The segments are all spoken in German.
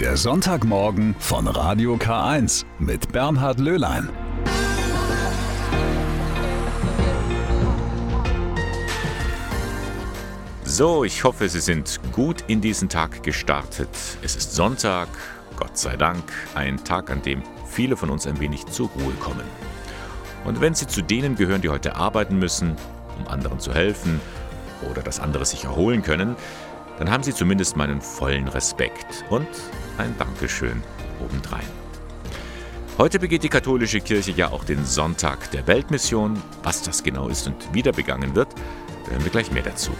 Der Sonntagmorgen von Radio K1 mit Bernhard Löhlein. So, ich hoffe, Sie sind gut in diesen Tag gestartet. Es ist Sonntag, Gott sei Dank, ein Tag, an dem viele von uns ein wenig zur Ruhe kommen. Und wenn Sie zu denen gehören, die heute arbeiten müssen, um anderen zu helfen oder dass andere sich erholen können, dann haben Sie zumindest meinen vollen Respekt und ein Dankeschön obendrein. Heute begeht die katholische Kirche ja auch den Sonntag der Weltmission. Was das genau ist und wieder begangen wird, hören wir gleich mehr dazu.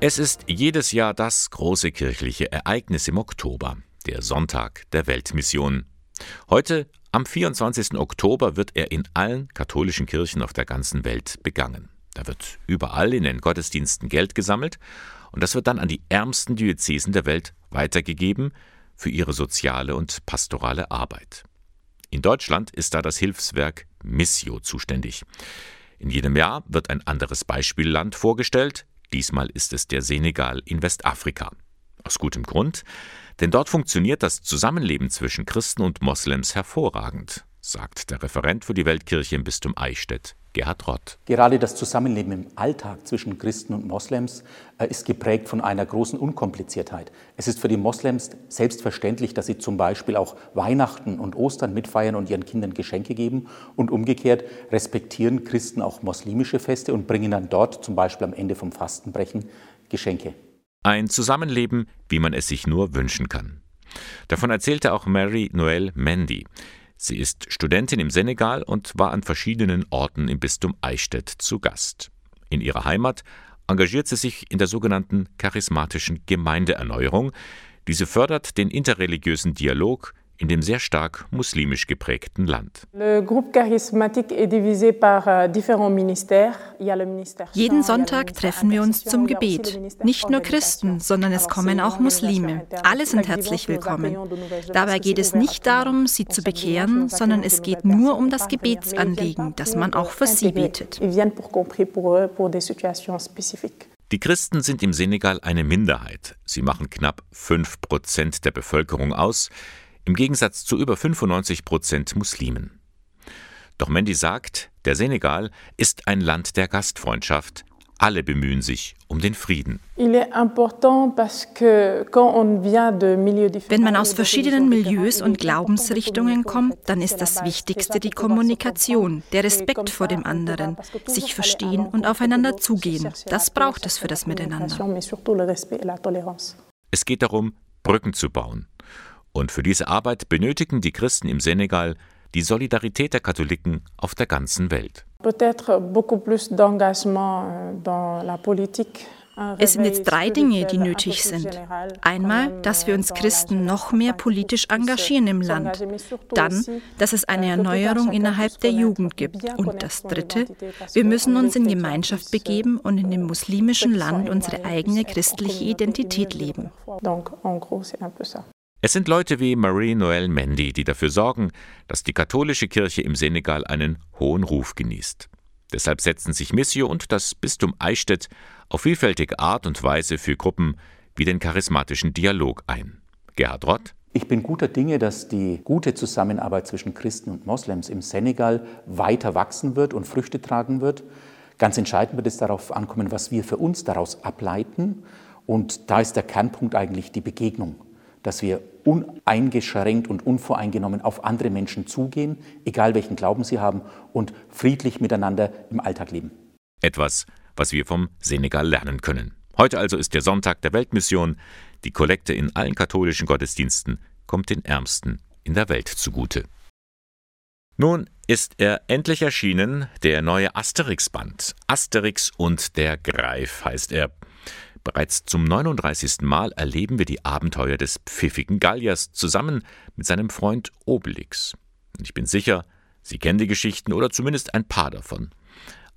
Es ist jedes Jahr das große kirchliche Ereignis im Oktober, der Sonntag der Weltmission. Heute, am 24. Oktober, wird er in allen katholischen Kirchen auf der ganzen Welt begangen. Da wird überall in den Gottesdiensten Geld gesammelt und das wird dann an die ärmsten Diözesen der Welt weitergegeben für ihre soziale und pastorale Arbeit. In Deutschland ist da das Hilfswerk Missio zuständig. In jedem Jahr wird ein anderes Beispielland vorgestellt, Diesmal ist es der Senegal in Westafrika. Aus gutem Grund, denn dort funktioniert das Zusammenleben zwischen Christen und Moslems hervorragend, sagt der Referent für die Weltkirche im Bistum Eichstätt, Gerhard Rott. Gerade das Zusammenleben im Alltag zwischen Christen und Moslems äh, ist geprägt von einer großen Unkompliziertheit. Es ist für die Moslems selbstverständlich, dass sie zum Beispiel auch Weihnachten und Ostern mitfeiern und ihren Kindern Geschenke geben. Und umgekehrt respektieren Christen auch muslimische Feste und bringen dann dort zum Beispiel am Ende vom Fastenbrechen Geschenke. Ein Zusammenleben, wie man es sich nur wünschen kann. Davon erzählte auch Mary Noel Mendy. Sie ist Studentin im Senegal und war an verschiedenen Orten im Bistum Eichstätt zu Gast. In ihrer Heimat engagiert sie sich in der sogenannten charismatischen Gemeindeerneuerung. Diese fördert den interreligiösen Dialog in dem sehr stark muslimisch geprägten Land. Euh, Jeden Sonntag treffen wir uns zum Gebet. Nicht nur Christen, sondern es kommen auch Muslime. Alle sind herzlich willkommen. Dabei geht es nicht darum, sie zu bekehren, sondern es geht nur um das Gebetsanliegen, dass man auch für sie betet. Die Christen sind im Senegal eine Minderheit. Sie machen knapp 5 Prozent der Bevölkerung aus im Gegensatz zu über 95 Prozent Muslimen. Doch Mendy sagt, der Senegal ist ein Land der Gastfreundschaft. Alle bemühen sich um den Frieden. Wenn man aus verschiedenen Milieus und Glaubensrichtungen kommt, dann ist das Wichtigste die Kommunikation, der Respekt vor dem anderen, sich verstehen und aufeinander zugehen. Das braucht es für das Miteinander. Es geht darum, Brücken zu bauen, und für diese Arbeit benötigen die Christen im Senegal die Solidarität der Katholiken auf der ganzen Welt. Euh, es sind jetzt drei Dinge, die nötig sind. Einmal, dass wir uns Christen noch mehr politisch engagieren im Land. Dann, dass es eine Erneuerung innerhalb der Jugend gibt. Und das Dritte, wir müssen uns in Gemeinschaft begeben und in dem muslimischen Land unsere eigene christliche Identität leben. Es sind Leute wie Marie Noël Mendy, die dafür sorgen, dass die katholische Kirche im Senegal einen hohen Ruf genießt. Deshalb setzen sich Missio und das Bistum Eichstätt auf vielfältige Art und Weise für Gruppen wie den charismatischen Dialog ein. Gerhard Rott. Ich bin guter Dinge, dass die gute Zusammenarbeit zwischen Christen und Moslems im Senegal weiter wachsen wird und Früchte tragen wird. Ganz entscheidend wird es darauf ankommen, was wir für uns daraus ableiten. Und da ist der Kernpunkt eigentlich die Begegnung dass wir uneingeschränkt und unvoreingenommen auf andere Menschen zugehen, egal welchen Glauben sie haben, und friedlich miteinander im Alltag leben. Etwas, was wir vom Senegal lernen können. Heute also ist der Sonntag der Weltmission. Die Kollekte in allen katholischen Gottesdiensten kommt den Ärmsten in der Welt zugute. Nun ist er endlich erschienen, der neue Asterix-Band. Asterix und der Greif heißt er. Bereits zum 39. Mal erleben wir die Abenteuer des pfiffigen Galliers zusammen mit seinem Freund Obelix. Und ich bin sicher, Sie kennen die Geschichten oder zumindest ein paar davon.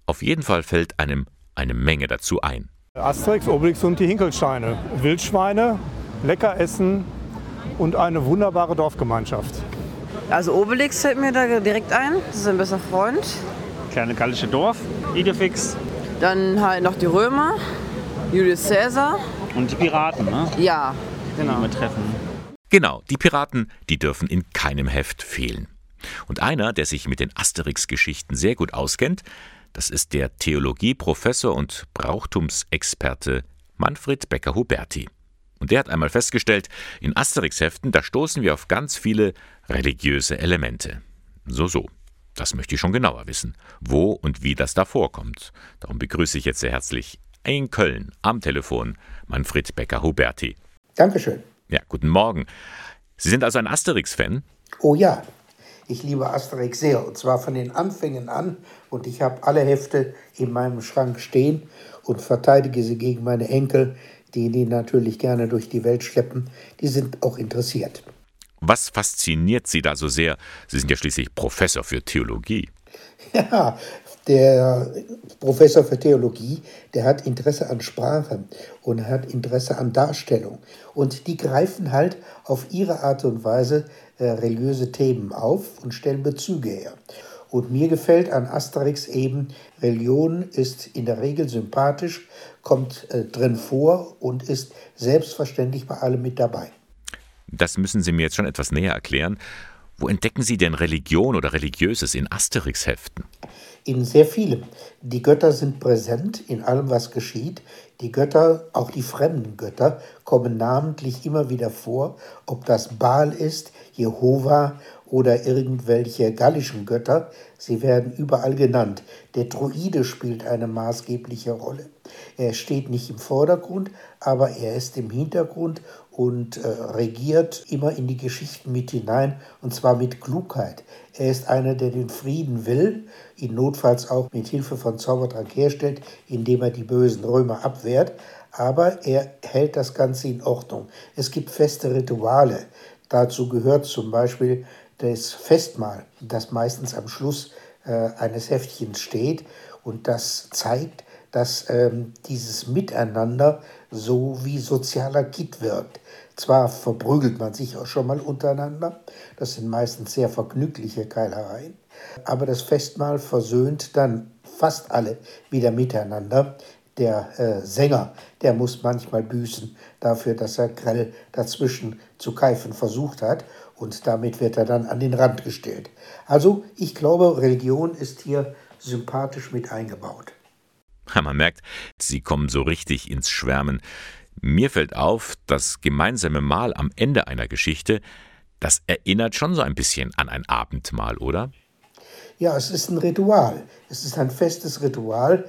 Auf jeden Fall fällt einem eine Menge dazu ein. Asterix, Obelix und die Hinkelsteine. Wildschweine, lecker essen und eine wunderbare Dorfgemeinschaft. Also Obelix fällt mir da direkt ein. Das ist ein bester Freund. Kleine gallische Dorf, Idefix. Dann halt noch die Römer. Julius Caesar. Und die Piraten, ne? Ja. genau. die wir treffen. Genau, die Piraten, die dürfen in keinem Heft fehlen. Und einer, der sich mit den Asterix-Geschichten sehr gut auskennt, das ist der Theologieprofessor und Brauchtumsexperte Manfred Becker-Huberti. Und der hat einmal festgestellt, in Asterix-Heften, da stoßen wir auf ganz viele religiöse Elemente. So, so. Das möchte ich schon genauer wissen, wo und wie das da vorkommt. Darum begrüße ich jetzt sehr herzlich in Köln am Telefon Manfred Becker-Huberti. Dankeschön. Ja, guten Morgen. Sie sind also ein Asterix-Fan? Oh ja, ich liebe Asterix sehr und zwar von den Anfängen an und ich habe alle Hefte in meinem Schrank stehen und verteidige sie gegen meine Enkel, die die natürlich gerne durch die Welt schleppen. Die sind auch interessiert. Was fasziniert Sie da so sehr? Sie sind ja schließlich Professor für Theologie. Ja, der Professor für Theologie, der hat Interesse an Sprache und hat Interesse an Darstellung. Und die greifen halt auf ihre Art und Weise äh, religiöse Themen auf und stellen Bezüge her. Und mir gefällt an Asterix eben, Religion ist in der Regel sympathisch, kommt äh, drin vor und ist selbstverständlich bei allem mit dabei. Das müssen Sie mir jetzt schon etwas näher erklären. Wo entdecken Sie denn Religion oder Religiöses in Asterix-Heften? In sehr vielem. Die Götter sind präsent in allem, was geschieht. Die Götter, auch die fremden Götter, kommen namentlich immer wieder vor, ob das Baal ist, Jehova oder irgendwelche gallischen Götter. Sie werden überall genannt. Der Druide spielt eine maßgebliche Rolle. Er steht nicht im Vordergrund, aber er ist im Hintergrund und äh, regiert immer in die Geschichten mit hinein, und zwar mit Klugheit. Er ist einer, der den Frieden will, ihn notfalls auch mit Hilfe von Zaubertrank herstellt, indem er die bösen Römer abwehrt, aber er hält das Ganze in Ordnung. Es gibt feste Rituale. Dazu gehört zum Beispiel das Festmahl, das meistens am Schluss äh, eines Heftchens steht und das zeigt, dass ähm, dieses Miteinander so wie sozialer Kit wirkt. Zwar verprügelt man sich auch schon mal untereinander, das sind meistens sehr vergnügliche Keilereien, aber das Festmahl versöhnt dann fast alle wieder miteinander. Der äh, Sänger, der muss manchmal büßen dafür, dass er grell dazwischen zu keifen versucht hat und damit wird er dann an den Rand gestellt. Also ich glaube, Religion ist hier sympathisch mit eingebaut. Man merkt, Sie kommen so richtig ins Schwärmen. Mir fällt auf, das gemeinsame Mahl am Ende einer Geschichte, das erinnert schon so ein bisschen an ein Abendmahl, oder? Ja, es ist ein Ritual. Es ist ein festes Ritual.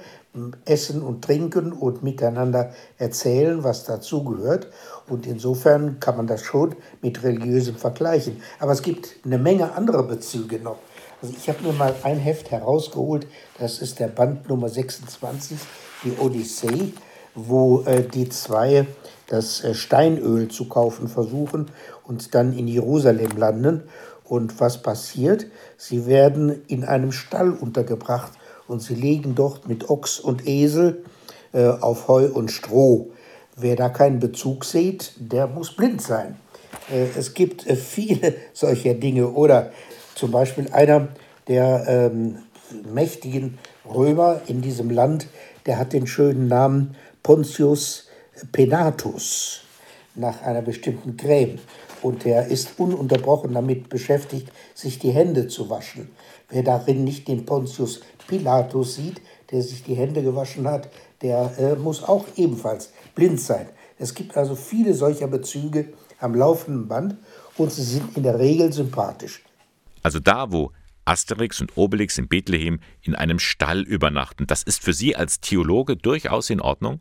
Essen und trinken und miteinander erzählen, was dazugehört. Und insofern kann man das schon mit religiösem vergleichen. Aber es gibt eine Menge anderer Bezüge noch. Also ich habe mir mal ein Heft herausgeholt, das ist der Band Nummer 26, die Odyssee, wo äh, die zwei das äh, Steinöl zu kaufen versuchen und dann in Jerusalem landen. Und was passiert? Sie werden in einem Stall untergebracht und sie legen dort mit Ochs und Esel äh, auf Heu und Stroh. Wer da keinen Bezug sieht, der muss blind sein. Äh, es gibt äh, viele solcher Dinge. Oder zum Beispiel einer der ähm, mächtigen Römer in diesem Land, der hat den schönen Namen Pontius Penatus nach einer bestimmten Creme. Und der ist ununterbrochen damit beschäftigt, sich die Hände zu waschen. Wer darin nicht den Pontius Pilatus sieht, der sich die Hände gewaschen hat, der äh, muss auch ebenfalls blind sein. Es gibt also viele solcher Bezüge am laufenden Band und sie sind in der Regel sympathisch. Also da, wo Asterix und Obelix in Bethlehem in einem Stall übernachten, das ist für Sie als Theologe durchaus in Ordnung?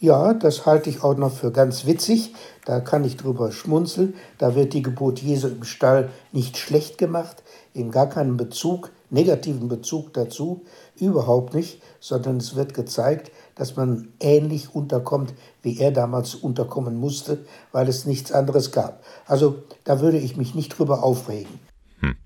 Ja, das halte ich auch noch für ganz witzig. Da kann ich drüber schmunzeln. Da wird die Geburt Jesu im Stall nicht schlecht gemacht, in gar keinem Bezug, negativen Bezug dazu, überhaupt nicht, sondern es wird gezeigt, dass man ähnlich unterkommt, wie er damals unterkommen musste, weil es nichts anderes gab. Also da würde ich mich nicht drüber aufregen. Hm.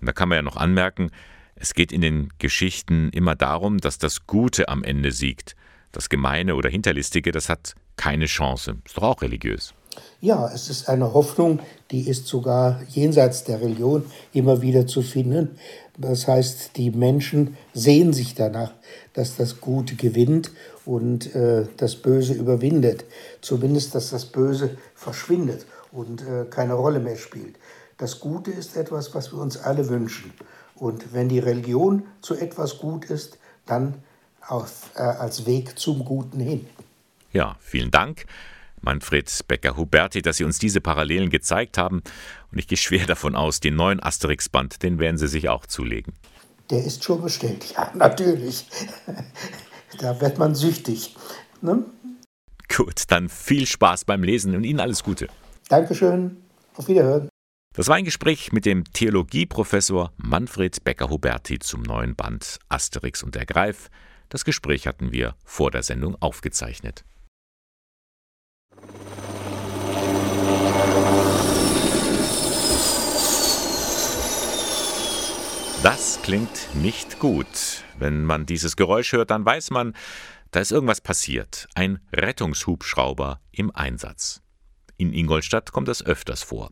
Und da kann man ja noch anmerken, es geht in den Geschichten immer darum, dass das Gute am Ende siegt. Das Gemeine oder Hinterlistige, das hat keine Chance. Ist doch auch religiös. Ja, es ist eine Hoffnung, die ist sogar jenseits der Religion immer wieder zu finden. Das heißt, die Menschen sehen sich danach, dass das Gute gewinnt und äh, das Böse überwindet. Zumindest, dass das Böse verschwindet und äh, keine Rolle mehr spielt. Das Gute ist etwas, was wir uns alle wünschen. Und wenn die Religion zu etwas gut ist, dann auf, äh, als Weg zum Guten hin. Ja, vielen Dank. Manfred Becker-Huberti, dass Sie uns diese Parallelen gezeigt haben. Und ich gehe schwer davon aus, den neuen Asterix-Band, den werden Sie sich auch zulegen. Der ist schon bestellt, ja, natürlich. da wird man süchtig. Ne? Gut, dann viel Spaß beim Lesen und Ihnen alles Gute. Dankeschön. Auf Wiederhören. Das war ein Gespräch mit dem Theologieprofessor Manfred Becker-Huberti zum neuen Band Asterix und der Greif. Das Gespräch hatten wir vor der Sendung aufgezeichnet. Das klingt nicht gut. Wenn man dieses Geräusch hört, dann weiß man, da ist irgendwas passiert. Ein Rettungshubschrauber im Einsatz. In Ingolstadt kommt das öfters vor.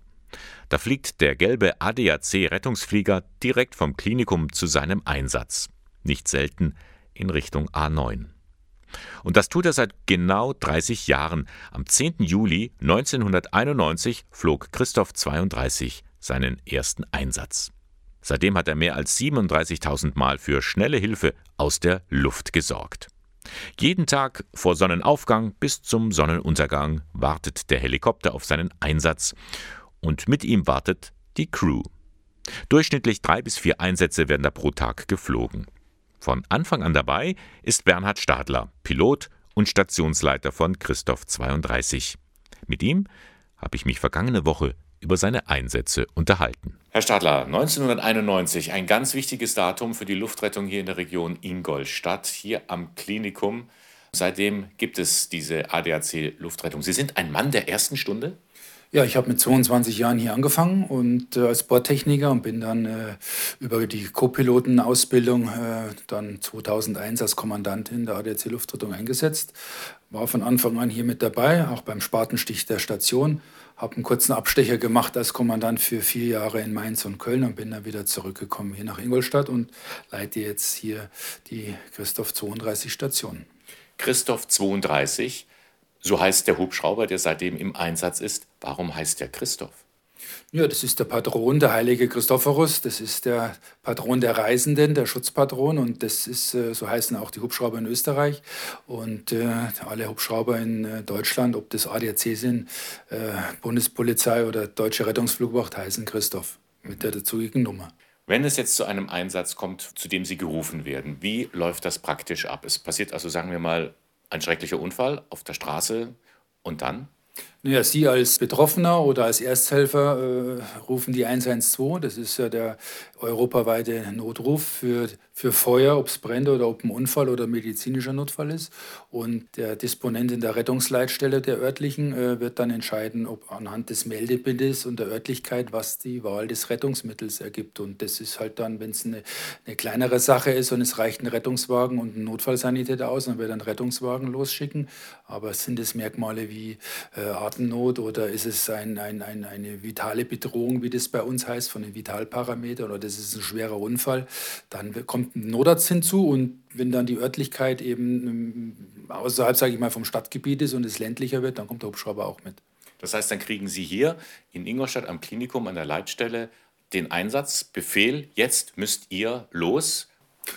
Da fliegt der gelbe ADAC-Rettungsflieger direkt vom Klinikum zu seinem Einsatz. Nicht selten in Richtung A9. Und das tut er seit genau 30 Jahren. Am 10. Juli 1991 flog Christoph 32 seinen ersten Einsatz. Seitdem hat er mehr als 37.000 Mal für schnelle Hilfe aus der Luft gesorgt. Jeden Tag vor Sonnenaufgang bis zum Sonnenuntergang wartet der Helikopter auf seinen Einsatz und mit ihm wartet die Crew. Durchschnittlich drei bis vier Einsätze werden da pro Tag geflogen. Von Anfang an dabei ist Bernhard Stadler, Pilot und Stationsleiter von Christoph 32. Mit ihm habe ich mich vergangene Woche über seine Einsätze unterhalten. Herr Stadler, 1991, ein ganz wichtiges Datum für die Luftrettung hier in der Region Ingolstadt, hier am Klinikum. Seitdem gibt es diese ADAC-Luftrettung. Sie sind ein Mann der ersten Stunde? Ja, ich habe mit 22 Jahren hier angefangen und äh, als Bordtechniker und bin dann äh, über die Co-Piloten-Ausbildung äh, dann 2001 als Kommandant in der ADAC Luftrettung eingesetzt. War von Anfang an hier mit dabei, auch beim Spatenstich der Station habe einen kurzen Abstecher gemacht als Kommandant für vier Jahre in Mainz und Köln und bin dann wieder zurückgekommen hier nach Ingolstadt und leite jetzt hier die Christoph 32 Station. Christoph 32, so heißt der Hubschrauber, der seitdem im Einsatz ist. Warum heißt der Christoph? Ja, das ist der Patron, der heilige Christophorus. Das ist der Patron der Reisenden, der Schutzpatron. Und das ist, äh, so heißen auch die Hubschrauber in Österreich. Und äh, alle Hubschrauber in äh, Deutschland, ob das ADAC sind, äh, Bundespolizei oder Deutsche Rettungsflugwacht, heißen Christoph mit der dazugehörigen Nummer. Wenn es jetzt zu einem Einsatz kommt, zu dem Sie gerufen werden, wie läuft das praktisch ab? Es passiert also, sagen wir mal, ein schrecklicher Unfall auf der Straße und dann? Naja, Sie als Betroffener oder als Ersthelfer äh, rufen die 112. Das ist ja der europaweite Notruf für, für Feuer, ob es brennt oder ob ein Unfall oder medizinischer Notfall ist. Und der Disponent in der Rettungsleitstelle der örtlichen äh, wird dann entscheiden, ob anhand des Meldebildes und der Örtlichkeit, was die Wahl des Rettungsmittels ergibt. Und das ist halt dann, wenn es eine, eine kleinere Sache ist und es reicht ein Rettungswagen und ein Notfallsanitäter aus, dann wird ein Rettungswagen losschicken. Aber sind es Merkmale wie äh, Atemnot oder ist es ein, ein, ein, eine vitale Bedrohung, wie das bei uns heißt, von den Vitalparametern oder das ist ein schwerer Unfall, dann kommt ein Notarzt hinzu und wenn dann die Örtlichkeit eben ähm, außerhalb, sage ich mal, vom Stadtgebiet ist und es ländlicher wird, dann kommt der Hubschrauber auch mit. Das heißt, dann kriegen Sie hier in Ingolstadt am Klinikum an der Leitstelle den Einsatzbefehl, jetzt müsst ihr los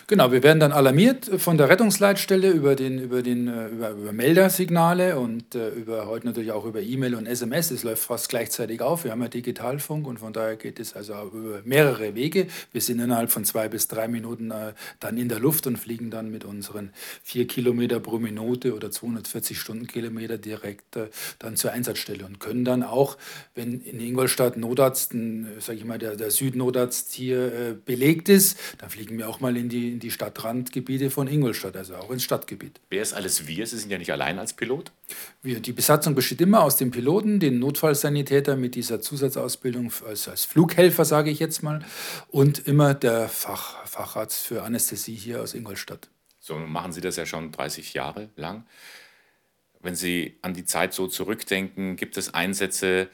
Genau, wir werden dann alarmiert von der Rettungsleitstelle über, den, über, den, äh, über, über Meldersignale und äh, über, heute natürlich auch über E-Mail und SMS. Es läuft fast gleichzeitig auf. Wir haben ja Digitalfunk und von daher geht es also über mehrere Wege. Wir sind innerhalb von zwei bis drei Minuten äh, dann in der Luft und fliegen dann mit unseren vier Kilometer pro Minute oder 240 Stundenkilometer direkt dann zur Einsatzstelle und können dann auch, wenn in Ingolstadt Notarzt, sage ich mal, der, der Südnotarzt hier belegt ist, dann fliegen wir auch mal in die die, in die Stadtrandgebiete von Ingolstadt, also auch ins Stadtgebiet. Wer ist alles wir? Sie sind ja nicht allein als Pilot? Wir, die Besatzung besteht immer aus dem Piloten, den Notfallsanitäter mit dieser Zusatzausbildung als, als Flughelfer, sage ich jetzt mal, und immer der Fach, Facharzt für Anästhesie hier aus Ingolstadt. So machen Sie das ja schon 30 Jahre lang. Wenn Sie an die Zeit so zurückdenken, gibt es Einsätze,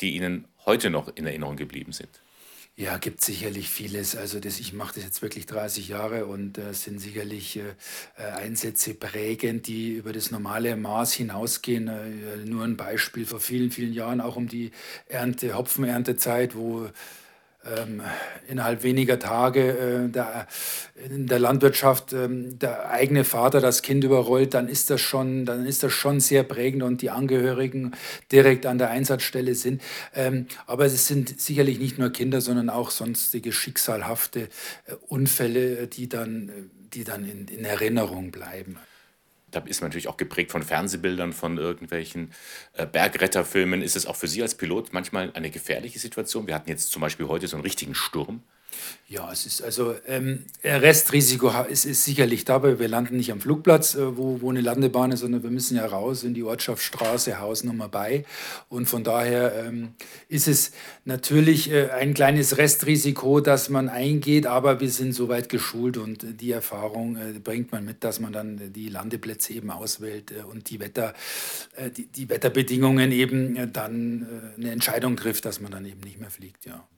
die Ihnen heute noch in Erinnerung geblieben sind? Ja, gibt sicherlich vieles. Also das, ich mache das jetzt wirklich 30 Jahre und äh, sind sicherlich äh, äh, Einsätze prägend, die über das normale Maß hinausgehen. Äh, nur ein Beispiel vor vielen, vielen Jahren, auch um die Ernte, Hopfenerntezeit, wo ähm, innerhalb weniger Tage äh, der, in der Landwirtschaft ähm, der eigene Vater das Kind überrollt, dann ist das schon, dann ist das schon sehr prägend und die Angehörigen direkt an der Einsatzstelle sind. Ähm, aber es sind sicherlich nicht nur Kinder, sondern auch sonstige schicksalhafte äh, Unfälle, die dann, die dann in, in Erinnerung bleiben da ist man natürlich auch geprägt von Fernsehbildern, von irgendwelchen äh, Bergretterfilmen. Ist es auch für Sie als Pilot manchmal eine gefährliche Situation? Wir hatten jetzt zum Beispiel heute so einen richtigen Sturm. Ja, es ist also ähm, Restrisiko ist, ist sicherlich dabei. Wir landen nicht am Flugplatz, äh, wo, wo eine Landebahn ist, sondern wir müssen ja raus in die Ortschaft Straße, Hausnummer bei. Und von daher ähm, ist es natürlich äh, ein kleines Restrisiko, das man eingeht, aber wir sind soweit geschult und die Erfahrung äh, bringt man mit, dass man dann die Landeplätze eben auswählt äh, und die, Wetter, äh, die, die, Wetterbedingungen eben äh, dann eine Entscheidung trifft, dass man dann eben nicht mehr fliegt. Ja.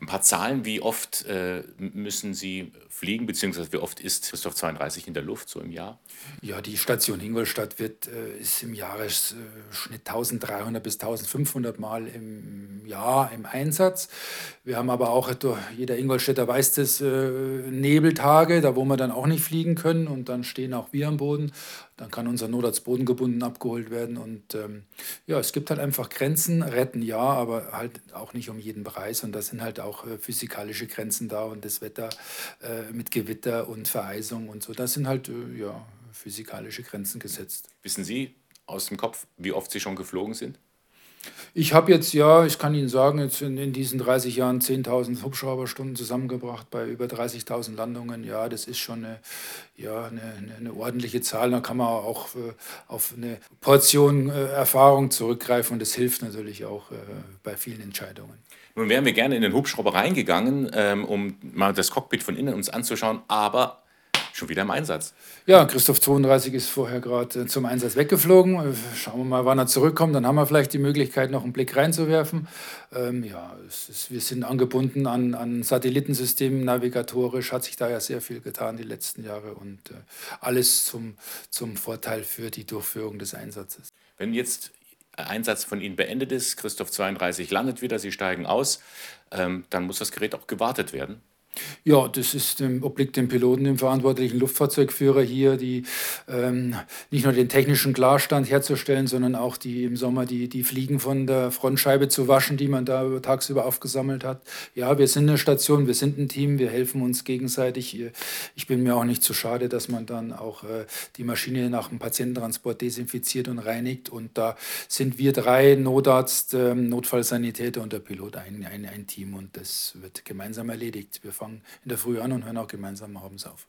Ein paar Zahlen, wie oft äh, müssen Sie fliegen, beziehungsweise wie oft ist Christoph 32 in der Luft so im Jahr? Ja, die Station Ingolstadt wird, äh, ist im Jahresschnitt äh, 1300 bis 1500 Mal im Jahr im Einsatz. Wir haben aber auch, jeder Ingolstädter weiß das, äh, Nebeltage, da wo wir dann auch nicht fliegen können und dann stehen auch wir am Boden. Dann kann unser Notarzt bodengebunden abgeholt werden. Und ähm, ja, es gibt halt einfach Grenzen, retten ja, aber halt auch nicht um jeden Preis. Und da sind halt auch äh, physikalische Grenzen da und das Wetter äh, mit Gewitter und Vereisung und so. Das sind halt äh, ja, physikalische Grenzen gesetzt. Wissen Sie aus dem Kopf, wie oft Sie schon geflogen sind? Ich habe jetzt, ja, ich kann Ihnen sagen, jetzt in, in diesen 30 Jahren 10.000 Hubschrauberstunden zusammengebracht bei über 30.000 Landungen. Ja, das ist schon eine, ja, eine, eine, ordentliche Zahl. Da kann man auch äh, auf eine Portion äh, Erfahrung zurückgreifen und das hilft natürlich auch äh, bei vielen Entscheidungen. Nun wären wir gerne in den Hubschrauber reingegangen, ähm, um mal das Cockpit von innen uns anzuschauen, aber schon wieder im Einsatz. Ja, Christoph 32 ist vorher gerade äh, zum Einsatz weggeflogen. Äh, schauen wir mal, wann er zurückkommt. Dann haben wir vielleicht die Möglichkeit, noch einen Blick reinzuwerfen. Ähm, ja, ist, wir sind angebunden an, an Satellitensystemen, navigatorisch hat sich da ja sehr viel getan die letzten Jahre und äh, alles zum, zum Vorteil für die Durchführung des Einsatzes. Wenn jetzt Einsatz von Ihnen beendet ist, Christoph 32 landet wieder, Sie steigen aus, ähm, dann muss das Gerät auch gewartet werden. Ja, das ist dem, obliegt dem Piloten, dem verantwortlichen Luftfahrzeugführer hier, die ähm, nicht nur den technischen Klarstand herzustellen, sondern auch die im Sommer die, die Fliegen von der Frontscheibe zu waschen, die man da tagsüber aufgesammelt hat. Ja, wir sind eine Station, wir sind ein Team, wir helfen uns gegenseitig. Ich bin mir auch nicht zu schade, dass man dann auch äh, die Maschine nach dem Patiententransport desinfiziert und reinigt. Und da sind wir drei, Notarzt, ähm, Notfallsanitäter und der Pilot ein, ein, ein Team und das wird gemeinsam erledigt. Wir fahren fangen in der Früh an und hören auch gemeinsam abends auf.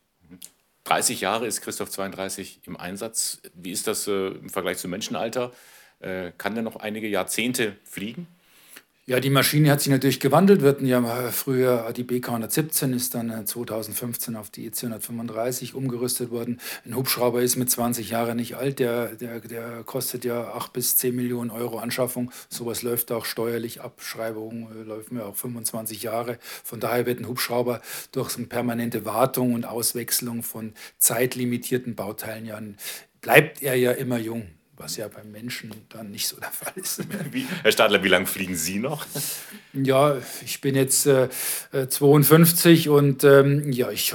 30 Jahre ist Christoph 32 im Einsatz. Wie ist das äh, im Vergleich zum Menschenalter? Äh, kann der noch einige Jahrzehnte fliegen? Ja, die Maschine hat sich natürlich gewandelt. Wir hatten ja früher die BK 117, ist dann 2015 äh, auf die EC 135 umgerüstet worden. Ein Hubschrauber ist mit 20 Jahren nicht alt, der, der, der kostet ja 8 bis 10 Millionen Euro Anschaffung. Sowas läuft auch steuerlich, Abschreibung äh, läuft mir auch 25 Jahre. Von daher wird ein Hubschrauber durch eine permanente Wartung und Auswechslung von zeitlimitierten Bauteilen ja, bleibt er ja immer jung was ja beim Menschen dann nicht so der Fall ist. Wie, Herr Stadler, wie lange fliegen Sie noch? Ja, ich bin jetzt äh, 52 und ähm, ja, ich,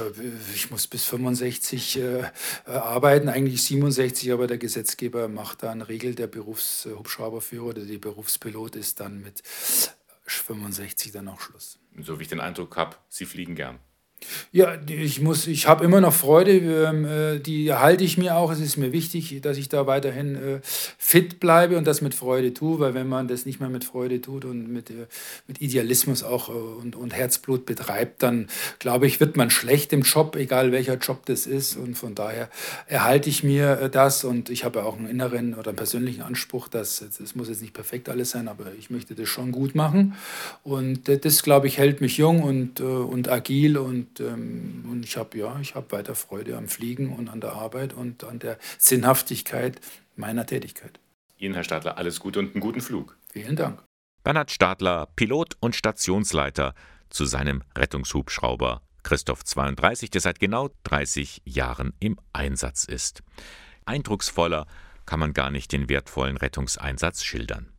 ich muss bis 65 äh, äh, arbeiten, eigentlich 67, aber der Gesetzgeber macht da eine Regel, der Berufshubschrauberführer oder die Berufspilot ist dann mit 65 dann auch Schluss. So wie ich den Eindruck habe, Sie fliegen gern. Ja, ich muss, ich habe immer noch Freude, ähm, äh, die halte ich mir auch. Es ist mir wichtig, dass ich da weiterhin äh, fit bleibe und das mit Freude tue, weil wenn man das nicht mehr mit Freude tut und mit, äh, mit Idealismus auch und, und Herzblut betreibt, dann glaube ich, wird man schlecht im Job, egal welcher Job das ist. Und von daher erhalte ich mir das und ich habe auch einen inneren oder einen persönlichen Anspruch, dass es muss jetzt nicht perfekt alles sein, aber ich möchte das schon gut machen. Und das, glaube ich, hält mich jung und, und agil und und, ähm, und ich habe ja, ich weiter Freude am Fliegen und an der Arbeit und an der Sinnhaftigkeit meiner Tätigkeit. Ihnen, Herr Stadler, alles Gute und einen guten Flug. Vielen Dank. Bernhard Stadler, Pilot und Stationsleiter zu seinem Rettungshubschrauber Christoph 32, der seit genau 30 Jahren im Einsatz ist. Eindrucksvoller kann man gar nicht den wertvollen Rettungseinsatz schildern.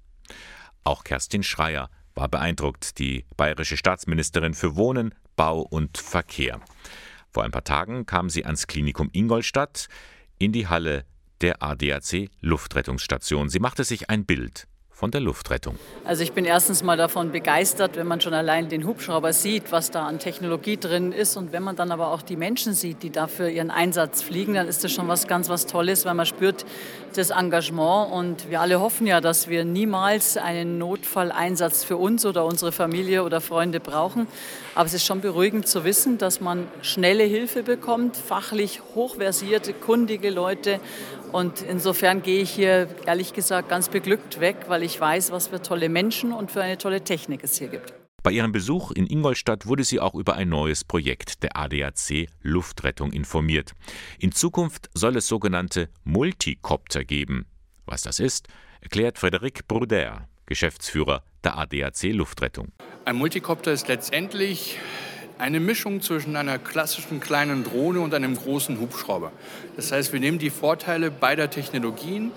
Auch Kerstin Schreier war beeindruckt, die bayerische Staatsministerin für Wohnen, Bau und Verkehr. Vor ein paar Tagen kam sie ans Klinikum Ingolstadt in die Halle der ADAC Luftrettungsstation. Sie machte sich ein Bild von der Luftrettung. Also ich bin erstens mal davon begeistert, wenn man schon allein den Hubschrauber sieht, was da an Technologie drin ist und wenn man dann aber auch die Menschen sieht, die dafür ihren Einsatz fliegen, dann ist das schon was ganz was Tolles, weil man spürt das Engagement und wir alle hoffen ja, dass wir niemals einen Notfalleinsatz für uns oder unsere Familie oder Freunde brauchen. Aber es ist schon beruhigend zu wissen, dass man schnelle Hilfe bekommt, fachlich hochversierte, kundige Leute und insofern gehe ich hier ehrlich gesagt ganz beglückt weg, weil ich weiß, was für tolle Menschen und für eine tolle Technik es hier gibt. Bei ihrem Besuch in Ingolstadt wurde sie auch über ein neues Projekt der ADAC Luftrettung informiert. In Zukunft soll es sogenannte Multicopter geben. Was das ist, erklärt Frédéric Bruder, Geschäftsführer der ADAC Luftrettung. Ein Multicopter ist letztendlich eine Mischung zwischen einer klassischen kleinen Drohne und einem großen Hubschrauber. Das heißt, wir nehmen die Vorteile beider Technologien,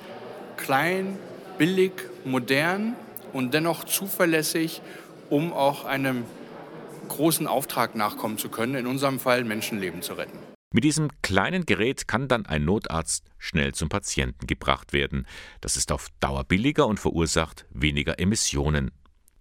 klein, billig, modern und dennoch zuverlässig, um auch einem großen Auftrag nachkommen zu können, in unserem Fall Menschenleben zu retten. Mit diesem kleinen Gerät kann dann ein Notarzt schnell zum Patienten gebracht werden. Das ist auf Dauer billiger und verursacht weniger Emissionen.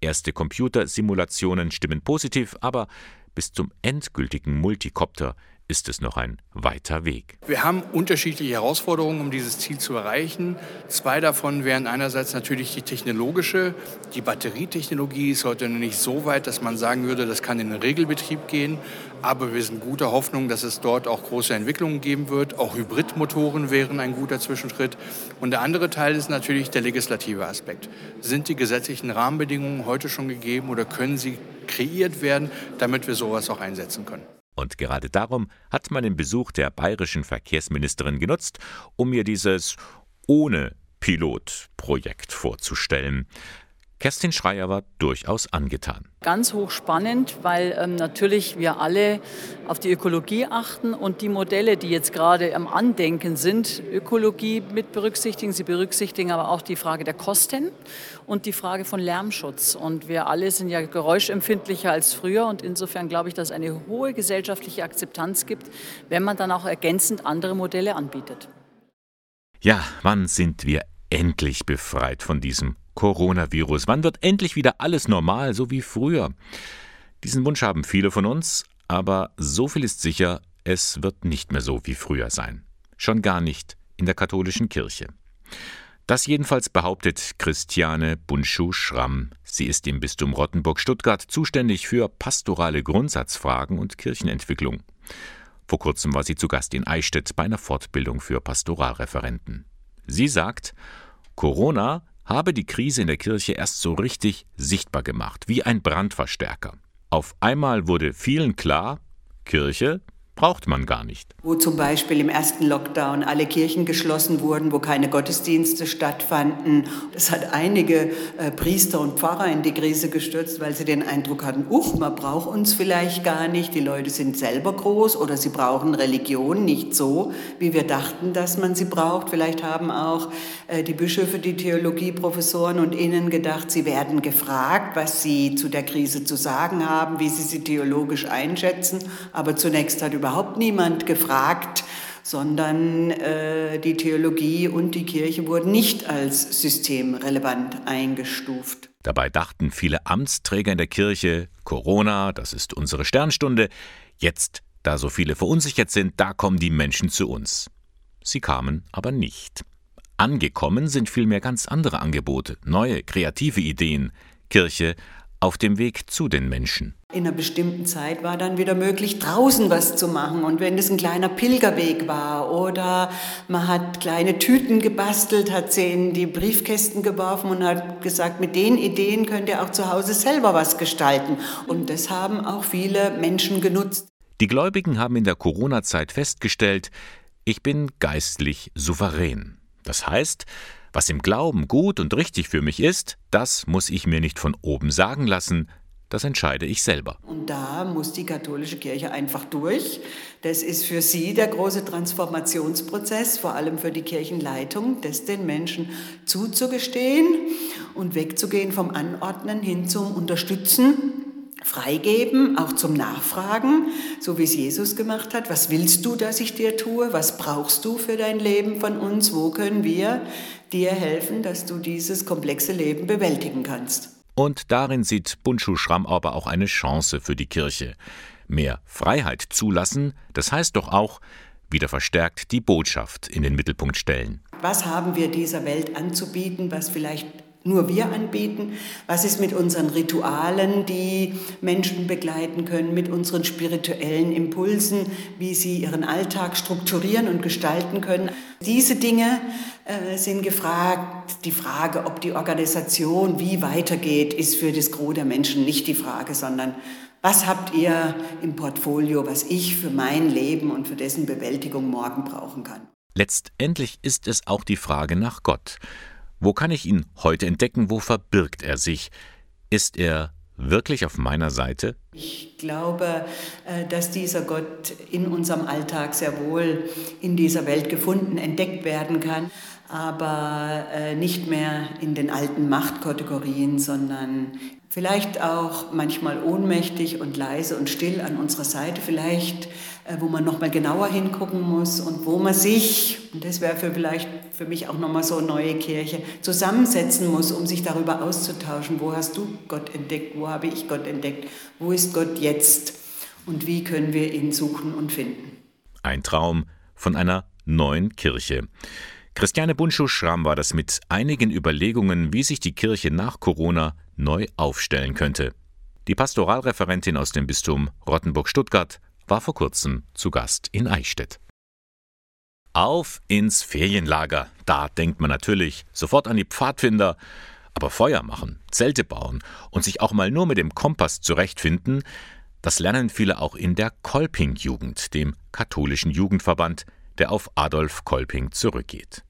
Erste Computersimulationen stimmen positiv, aber bis zum endgültigen Multicopter ist es noch ein weiter Weg. Wir haben unterschiedliche Herausforderungen, um dieses Ziel zu erreichen. Zwei davon wären einerseits natürlich die technologische. Die Batterietechnologie ist heute noch nicht so weit, dass man sagen würde, das kann in den Regelbetrieb gehen. Aber wir sind guter Hoffnung, dass es dort auch große Entwicklungen geben wird. Auch Hybridmotoren wären ein guter Zwischenschritt. Und der andere Teil ist natürlich der legislative Aspekt. Sind die gesetzlichen Rahmenbedingungen heute schon gegeben oder können sie kreiert werden, damit wir sowas auch einsetzen können? Und gerade darum hat man den Besuch der bayerischen Verkehrsministerin genutzt, um mir dieses ohne Pilotprojekt vorzustellen. Kerstin Schreier war durchaus angetan. Ganz hochspannend, weil ähm, natürlich wir alle auf die Ökologie achten und die Modelle, die jetzt gerade am Andenken sind, Ökologie mit berücksichtigen. Sie berücksichtigen aber auch die Frage der Kosten und die Frage von Lärmschutz. Und wir alle sind ja geräuschempfindlicher als früher und insofern glaube ich, dass es eine hohe gesellschaftliche Akzeptanz gibt, wenn man dann auch ergänzend andere Modelle anbietet. Ja, wann sind wir endlich befreit von diesem Coronavirus. Wann wird endlich wieder alles normal, so wie früher? Diesen Wunsch haben viele von uns, aber so viel ist sicher, es wird nicht mehr so wie früher sein. Schon gar nicht in der katholischen Kirche. Das jedenfalls behauptet Christiane Bunschuh-Schramm. Sie ist im Bistum Rottenburg-Stuttgart zuständig für pastorale Grundsatzfragen und Kirchenentwicklung. Vor kurzem war sie zu Gast in Eichstätt bei einer Fortbildung für Pastoralreferenten. Sie sagt, Corona habe die Krise in der Kirche erst so richtig sichtbar gemacht, wie ein Brandverstärker. Auf einmal wurde vielen klar, Kirche braucht man gar nicht. Wo zum Beispiel im ersten Lockdown alle Kirchen geschlossen wurden, wo keine Gottesdienste stattfanden. Das hat einige äh, Priester und Pfarrer in die Krise gestürzt, weil sie den Eindruck hatten, uch, man braucht uns vielleicht gar nicht, die Leute sind selber groß oder sie brauchen Religion nicht so, wie wir dachten, dass man sie braucht. Vielleicht haben auch äh, die Bischöfe, die Theologieprofessoren und Ihnen gedacht, sie werden gefragt, was sie zu der Krise zu sagen haben, wie sie sie theologisch einschätzen. Aber zunächst hat über überhaupt niemand gefragt, sondern äh, die Theologie und die Kirche wurden nicht als systemrelevant eingestuft. Dabei dachten viele Amtsträger in der Kirche, Corona, das ist unsere Sternstunde, jetzt, da so viele verunsichert sind, da kommen die Menschen zu uns. Sie kamen aber nicht. Angekommen sind vielmehr ganz andere Angebote, neue, kreative Ideen. Kirche auf dem Weg zu den Menschen. In einer bestimmten Zeit war dann wieder möglich, draußen was zu machen. Und wenn es ein kleiner Pilgerweg war oder man hat kleine Tüten gebastelt, hat sie in die Briefkästen geworfen und hat gesagt, mit den Ideen könnt ihr auch zu Hause selber was gestalten. Und das haben auch viele Menschen genutzt. Die Gläubigen haben in der Corona-Zeit festgestellt, ich bin geistlich souverän. Das heißt, was im Glauben gut und richtig für mich ist, das muss ich mir nicht von oben sagen lassen, das entscheide ich selber. Und da muss die katholische Kirche einfach durch. Das ist für sie der große Transformationsprozess, vor allem für die Kirchenleitung, das den Menschen zuzugestehen und wegzugehen vom Anordnen hin zum Unterstützen freigeben, auch zum Nachfragen, so wie es Jesus gemacht hat. Was willst du, dass ich dir tue? Was brauchst du für dein Leben von uns? Wo können wir dir helfen, dass du dieses komplexe Leben bewältigen kannst? Und darin sieht Bundschuh Schramm aber auch eine Chance für die Kirche. Mehr Freiheit zulassen, das heißt doch auch, wieder verstärkt die Botschaft in den Mittelpunkt stellen. Was haben wir dieser Welt anzubieten, was vielleicht nur wir anbieten? Was ist mit unseren Ritualen, die Menschen begleiten können, mit unseren spirituellen Impulsen, wie sie ihren Alltag strukturieren und gestalten können? Diese Dinge äh, sind gefragt. Die Frage, ob die Organisation wie weitergeht, ist für das Gros der Menschen nicht die Frage, sondern was habt ihr im Portfolio, was ich für mein Leben und für dessen Bewältigung morgen brauchen kann? Letztendlich ist es auch die Frage nach Gott. Wo kann ich ihn heute entdecken? Wo verbirgt er sich? Ist er wirklich auf meiner Seite? Ich glaube, äh, dass dieser Gott in unserem Alltag sehr wohl in dieser Welt gefunden, entdeckt werden kann, aber äh, nicht mehr in den alten Machtkategorien, sondern vielleicht auch manchmal ohnmächtig und leise und still an unserer Seite, vielleicht wo man noch mal genauer hingucken muss und wo man sich, und das wäre für vielleicht für mich auch noch mal so eine neue Kirche, zusammensetzen muss, um sich darüber auszutauschen. Wo hast du Gott entdeckt? Wo habe ich Gott entdeckt? Wo ist Gott jetzt? Und wie können wir ihn suchen und finden? Ein Traum von einer neuen Kirche. Christiane Bunschuh-Schramm war das mit einigen Überlegungen, wie sich die Kirche nach Corona neu aufstellen könnte. Die Pastoralreferentin aus dem Bistum Rottenburg-Stuttgart war vor kurzem zu Gast in Eichstätt. Auf ins Ferienlager. Da denkt man natürlich sofort an die Pfadfinder. Aber Feuer machen, Zelte bauen und sich auch mal nur mit dem Kompass zurechtfinden, das lernen viele auch in der Kolping-Jugend, dem katholischen Jugendverband, der auf Adolf Kolping zurückgeht.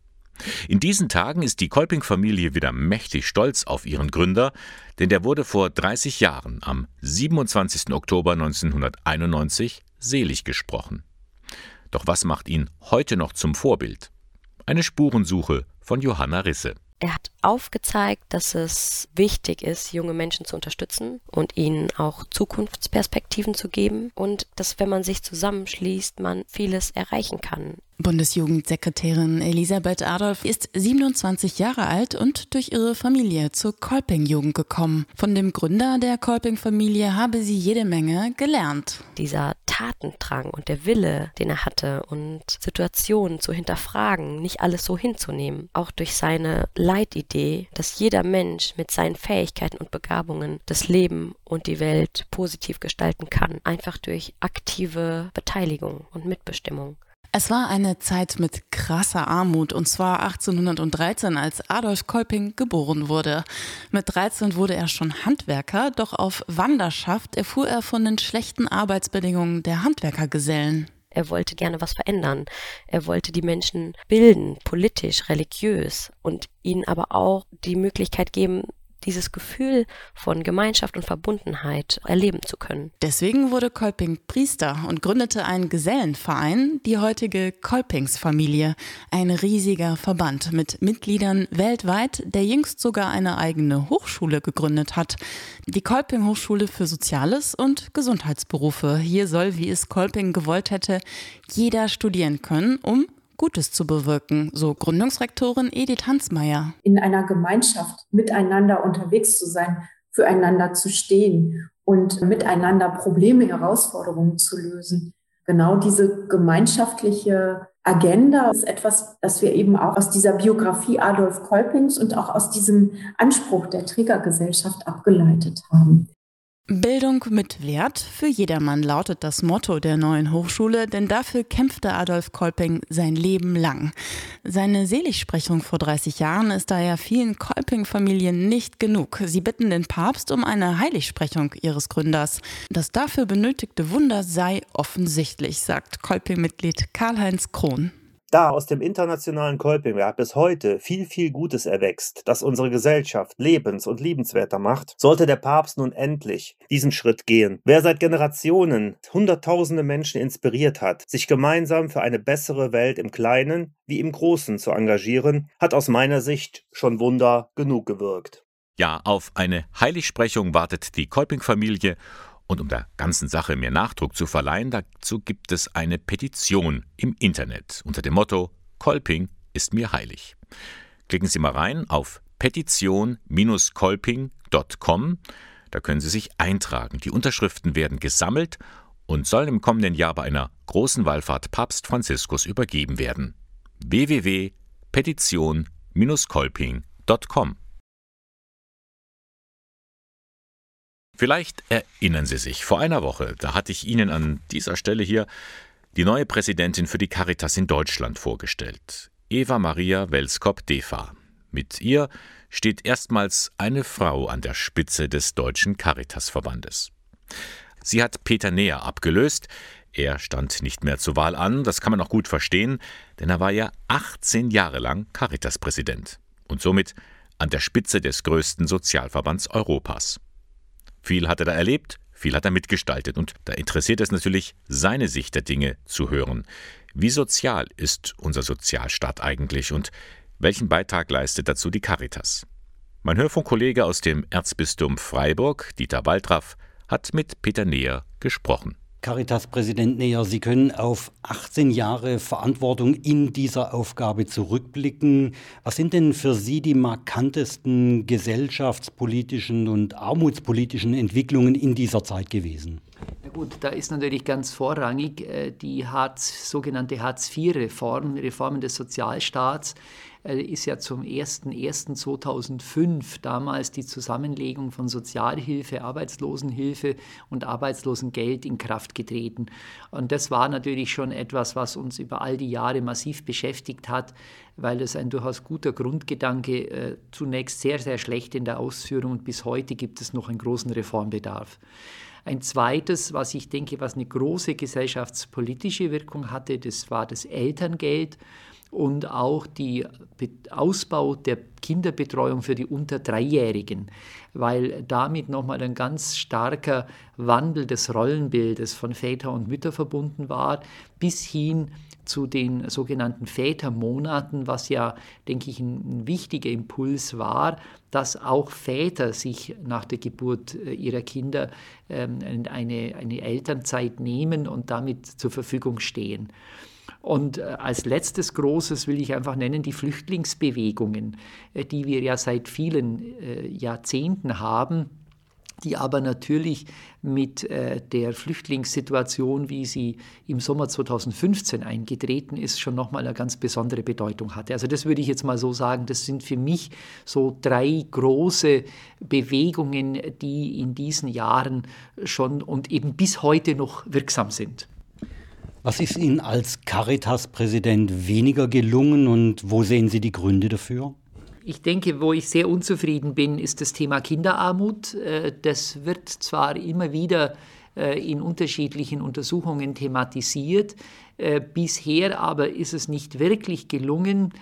In diesen Tagen ist die Kolping-Familie wieder mächtig stolz auf ihren Gründer, denn der wurde vor 30 Jahren, am 27. Oktober 1991, selig gesprochen. Doch was macht ihn heute noch zum Vorbild? Eine Spurensuche von Johanna Risse. Er hat aufgezeigt, dass es wichtig ist, junge Menschen zu unterstützen und ihnen auch Zukunftsperspektiven zu geben und dass, wenn man sich zusammenschließt, man vieles erreichen kann. Bundesjugendsekretärin Elisabeth Adolf ist 27 Jahre alt und durch ihre Familie zur Kolping-Jugend gekommen. Von dem Gründer der Kolping-Familie habe sie jede Menge gelernt. Dieser Tatendrang und der Wille, den er hatte und Situationen zu hinterfragen, nicht alles so hinzunehmen, auch durch seine Leitidee, dass jeder Mensch mit seinen Fähigkeiten und Begabungen das Leben und die Welt positiv gestalten kann, einfach durch aktive Beteiligung und Mitbestimmung. Es war eine Zeit mit krasser Armut und zwar 1813, als Adolf Kolping geboren wurde. Mit 13 wurde er schon Handwerker, doch auf Wanderschaft erfuhr er von den schlechten Arbeitsbedingungen der Handwerkergesellen. Er wollte gerne was verändern. Er wollte die Menschen bilden, politisch, religiös und ihnen aber auch die Möglichkeit geben, dieses Gefühl von Gemeinschaft und Verbundenheit erleben zu können. Deswegen wurde Kolping Priester und gründete einen Gesellenverein, die heutige Kolpingsfamilie, ein riesiger Verband mit Mitgliedern weltweit, der jüngst sogar eine eigene Hochschule gegründet hat, die Kolping Hochschule für Soziales und Gesundheitsberufe. Hier soll, wie es Kolping gewollt hätte, jeder studieren können, um Gutes zu bewirken, so Gründungsrektorin Edith Hansmeier. In einer Gemeinschaft miteinander unterwegs zu sein, füreinander zu stehen und miteinander Probleme, Herausforderungen zu lösen. Genau diese gemeinschaftliche Agenda ist etwas, das wir eben auch aus dieser Biografie Adolf Kolpings und auch aus diesem Anspruch der Trägergesellschaft abgeleitet haben. Bildung mit Wert für jedermann lautet das Motto der neuen Hochschule, denn dafür kämpfte Adolf Kolping sein Leben lang. Seine Seligsprechung vor 30 Jahren ist daher vielen Kolping-Familien nicht genug. Sie bitten den Papst um eine Heiligsprechung ihres Gründers. Das dafür benötigte Wunder sei offensichtlich, sagt Kolping-Mitglied Karl-Heinz Krohn. Da aus dem internationalen Kolpingwerk bis heute viel, viel Gutes erwächst, das unsere Gesellschaft lebens- und liebenswerter macht, sollte der Papst nun endlich diesen Schritt gehen. Wer seit Generationen Hunderttausende Menschen inspiriert hat, sich gemeinsam für eine bessere Welt im Kleinen wie im Großen zu engagieren, hat aus meiner Sicht schon Wunder genug gewirkt. Ja, auf eine Heiligsprechung wartet die Kolping-Familie und um der ganzen Sache mehr Nachdruck zu verleihen, dazu gibt es eine Petition im Internet unter dem Motto Kolping ist mir heilig. Klicken Sie mal rein auf petition-kolping.com. Da können Sie sich eintragen. Die Unterschriften werden gesammelt und sollen im kommenden Jahr bei einer großen Wallfahrt Papst Franziskus übergeben werden. www.petition-kolping.com Vielleicht erinnern Sie sich, vor einer Woche, da hatte ich Ihnen an dieser Stelle hier die neue Präsidentin für die Caritas in Deutschland vorgestellt, Eva Maria Welskop-Defa. Mit ihr steht erstmals eine Frau an der Spitze des Deutschen Caritas-Verbandes. Sie hat Peter Näher abgelöst. Er stand nicht mehr zur Wahl an, das kann man auch gut verstehen, denn er war ja 18 Jahre lang Caritas-Präsident und somit an der Spitze des größten Sozialverbands Europas. Viel hat er da erlebt, viel hat er mitgestaltet und da interessiert es natürlich, seine Sicht der Dinge zu hören. Wie sozial ist unser Sozialstaat eigentlich und welchen Beitrag leistet dazu die Caritas? Mein Hörfunkkollege aus dem Erzbistum Freiburg, Dieter Waltraff, hat mit Peter Neher gesprochen. Caritas-Präsident Neher, Sie können auf 18 Jahre Verantwortung in dieser Aufgabe zurückblicken. Was sind denn für Sie die markantesten gesellschaftspolitischen und armutspolitischen Entwicklungen in dieser Zeit gewesen? Na gut, da ist natürlich ganz vorrangig äh, die Hartz, sogenannte Hartz-IV-Reform, Reformen des Sozialstaats äh, ist ja zum 01.01.2005 damals die Zusammenlegung von Sozialhilfe, Arbeitslosenhilfe und Arbeitslosengeld in Kraft getreten. Und das war natürlich schon etwas, was uns über all die Jahre massiv beschäftigt hat, weil es ein durchaus guter Grundgedanke, äh, zunächst sehr, sehr schlecht in der Ausführung und bis heute gibt es noch einen großen Reformbedarf. Ein zweites, was ich denke, was eine große gesellschaftspolitische Wirkung hatte, das war das Elterngeld und auch der Ausbau der Kinderbetreuung für die unter Dreijährigen, weil damit nochmal ein ganz starker Wandel des Rollenbildes von Väter und Mütter verbunden war, bis hin zu den sogenannten Vätermonaten, was ja, denke ich, ein wichtiger Impuls war, dass auch Väter sich nach der Geburt äh, ihrer Kinder ähm, eine, eine Elternzeit nehmen und damit zur Verfügung stehen. Und äh, als letztes Großes will ich einfach nennen die Flüchtlingsbewegungen, äh, die wir ja seit vielen Jahrzehnten haben die aber natürlich mit der Flüchtlingssituation, wie sie im Sommer 2015 eingetreten ist, schon nochmal eine ganz besondere Bedeutung hatte. Also das würde ich jetzt mal so sagen, das sind für mich so drei große Bewegungen, die in diesen Jahren schon und eben bis heute noch wirksam sind. Was ist Ihnen als Caritas-Präsident weniger gelungen und wo sehen Sie die Gründe dafür? Ich denke, wo ich sehr unzufrieden bin, ist das Thema Kinderarmut. Äh, das wird zwar immer wieder äh, in unterschiedlichen Untersuchungen thematisiert. Äh, bisher aber ist es nicht wirklich gelungen,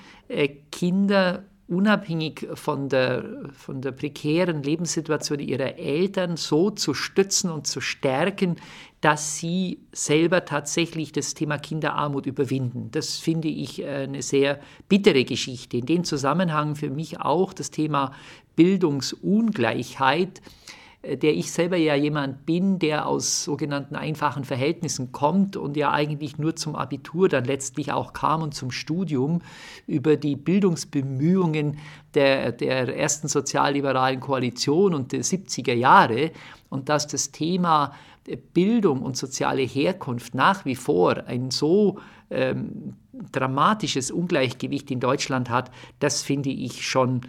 Kinder unabhängig von der, von der prekären Lebenssituation ihrer Eltern so zu stützen und zu stärken, dass sie selber tatsächlich das Thema Kinderarmut überwinden. Das finde ich äh, eine sehr bittere Geschichte. In dem Zusammenhang für mich auch das Thema Bildungsungleichheit äh, der ich selber ja jemand bin, der aus sogenannten einfachen Verhältnissen kommt und ja eigentlich nur zum Abitur dann letztlich auch kam und zum Studium über die Bildungsbemühungen der, der ersten sozialliberalen Koalition und der 70er Jahre und dass das Thema Bildung und soziale Herkunft nach wie vor ein so ähm, dramatisches Ungleichgewicht in Deutschland hat, das finde ich schon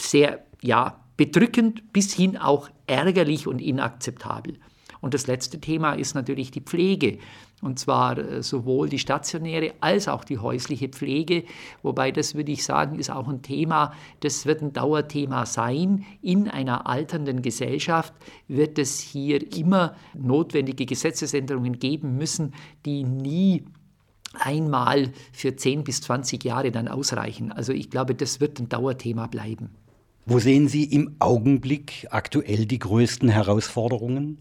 sehr, ja, bedrückend bis hin auch ärgerlich und inakzeptabel. Und das letzte Thema ist natürlich die Pflege. Und zwar äh, sowohl die stationäre als auch die häusliche Pflege. Wobei das, würde ich sagen, ist auch ein Thema, das wird ein Dauerthema sein. In einer alternden Gesellschaft wird es hier immer notwendige Gesetzesänderungen geben müssen, die nie einmal für 10 bis 20 Jahre dann ausreichen. Also ich glaube, das wird ein Dauerthema bleiben. Wo sehen Sie im Augenblick aktuell die größten Herausforderungen?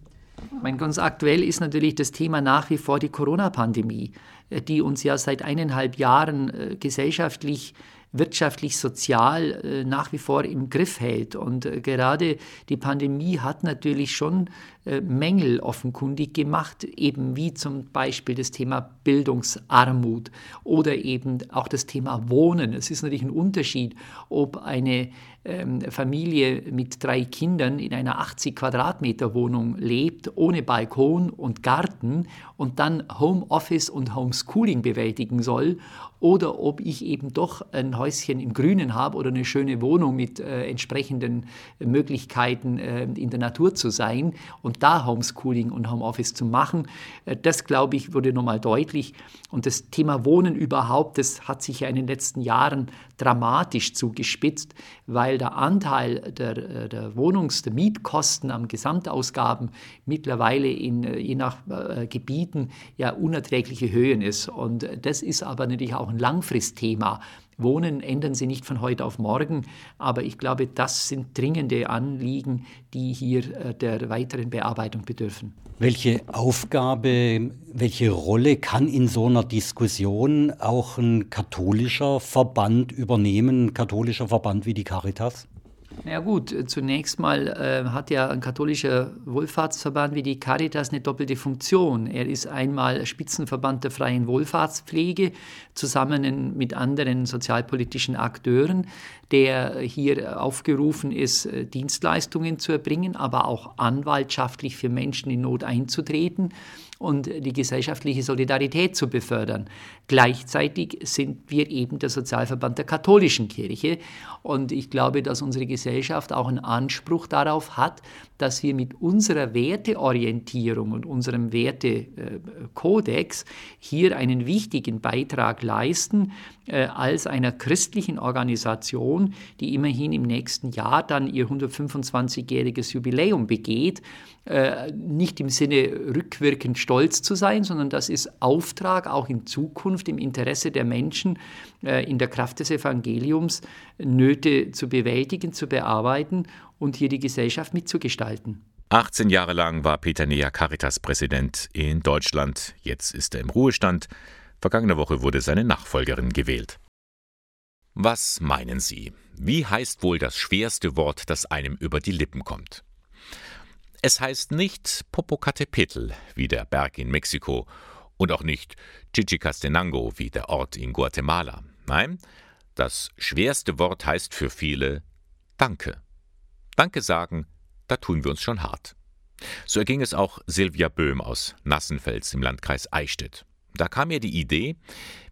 Mein ganz aktuell ist natürlich das Thema nach wie vor die Corona-Pandemie, äh, die uns ja seit eineinhalb Jahren äh, gesellschaftlich wirtschaftlich, sozial äh, nach wie vor im Griff hält. Und gerade die Pandemie hat natürlich schon Mängel offenkundig gemacht, eben wie zum Beispiel das Thema Bildungsarmut oder eben auch das Thema Wohnen. Es ist natürlich ein Unterschied, ob eine ähm, Familie mit drei Kindern in einer 80 Quadratmeter Wohnung lebt, ohne Balkon und Garten und dann Homeoffice und Homeschooling bewältigen soll oder ob ich eben doch ein Häuschen im Grünen habe oder eine schöne Wohnung mit äh, entsprechenden Möglichkeiten äh, in der Natur zu sein und da Homeschooling und Homeoffice zu machen. Äh, das, glaube ich, wurde nochmal deutlich. Und das Thema Wohnen überhaupt, das hat sich ja in den letzten Jahren dramatisch zugespitzt, weil der Anteil der, äh, der Wohnungs-, der Mietkosten am Gesamtausgaben mittlerweile in, äh, je nach Gebieten ja unerträgliche Höhen ist. Und das ist aber natürlich auch ein Langfristthema. Wohnen ändern sie nicht von heute auf morgen, aber ich glaube, das sind dringende Anliegen, die hier der weiteren Bearbeitung bedürfen. Welche Aufgabe, welche Rolle kann in so einer Diskussion auch ein katholischer Verband übernehmen, ein katholischer Verband wie die Caritas? Ja gut, zunächst mal äh, hat ja ein katholischer Wohlfahrtsverband wie die Caritas eine doppelte Funktion. Er ist einmal Spitzenverband der freien Wohlfahrtspflege zusammen mit anderen sozialpolitischen Akteuren, der hier aufgerufen ist, äh, Dienstleistungen zu erbringen, aber auch anwaltschaftlich für Menschen in Not einzutreten und die gesellschaftliche Solidarität zu befördern. Gleichzeitig sind wir eben der Sozialverband der katholischen Kirche und ich glaube, dass unsere Gesellschaft auch einen Anspruch darauf hat, dass wir mit unserer Werteorientierung und unserem Wertekodex hier einen wichtigen Beitrag leisten, äh, als einer christlichen Organisation, die immerhin im nächsten Jahr dann ihr 125-jähriges Jubiläum begeht, äh, nicht im Sinne rückwirkend stolz zu sein, sondern das ist Auftrag auch in Zukunft im Interesse der Menschen äh, in der Kraft des Evangeliums Nöte zu bewältigen, zu bearbeiten und hier die Gesellschaft mitzugestalten. 18 Jahre lang war Peter Nea Caritas-Präsident in Deutschland. Jetzt ist er im Ruhestand. Vergangene Woche wurde seine Nachfolgerin gewählt. Was meinen Sie? Wie heißt wohl das schwerste Wort, das einem über die Lippen kommt? Es heißt nicht Popocatépetl wie der Berg in Mexiko und auch nicht Chichicastenango wie der Ort in Guatemala. Nein, das schwerste Wort heißt für viele Danke. Danke sagen, da tun wir uns schon hart. So erging es auch Silvia Böhm aus Nassenfels im Landkreis Eichstätt. Da kam mir die Idee,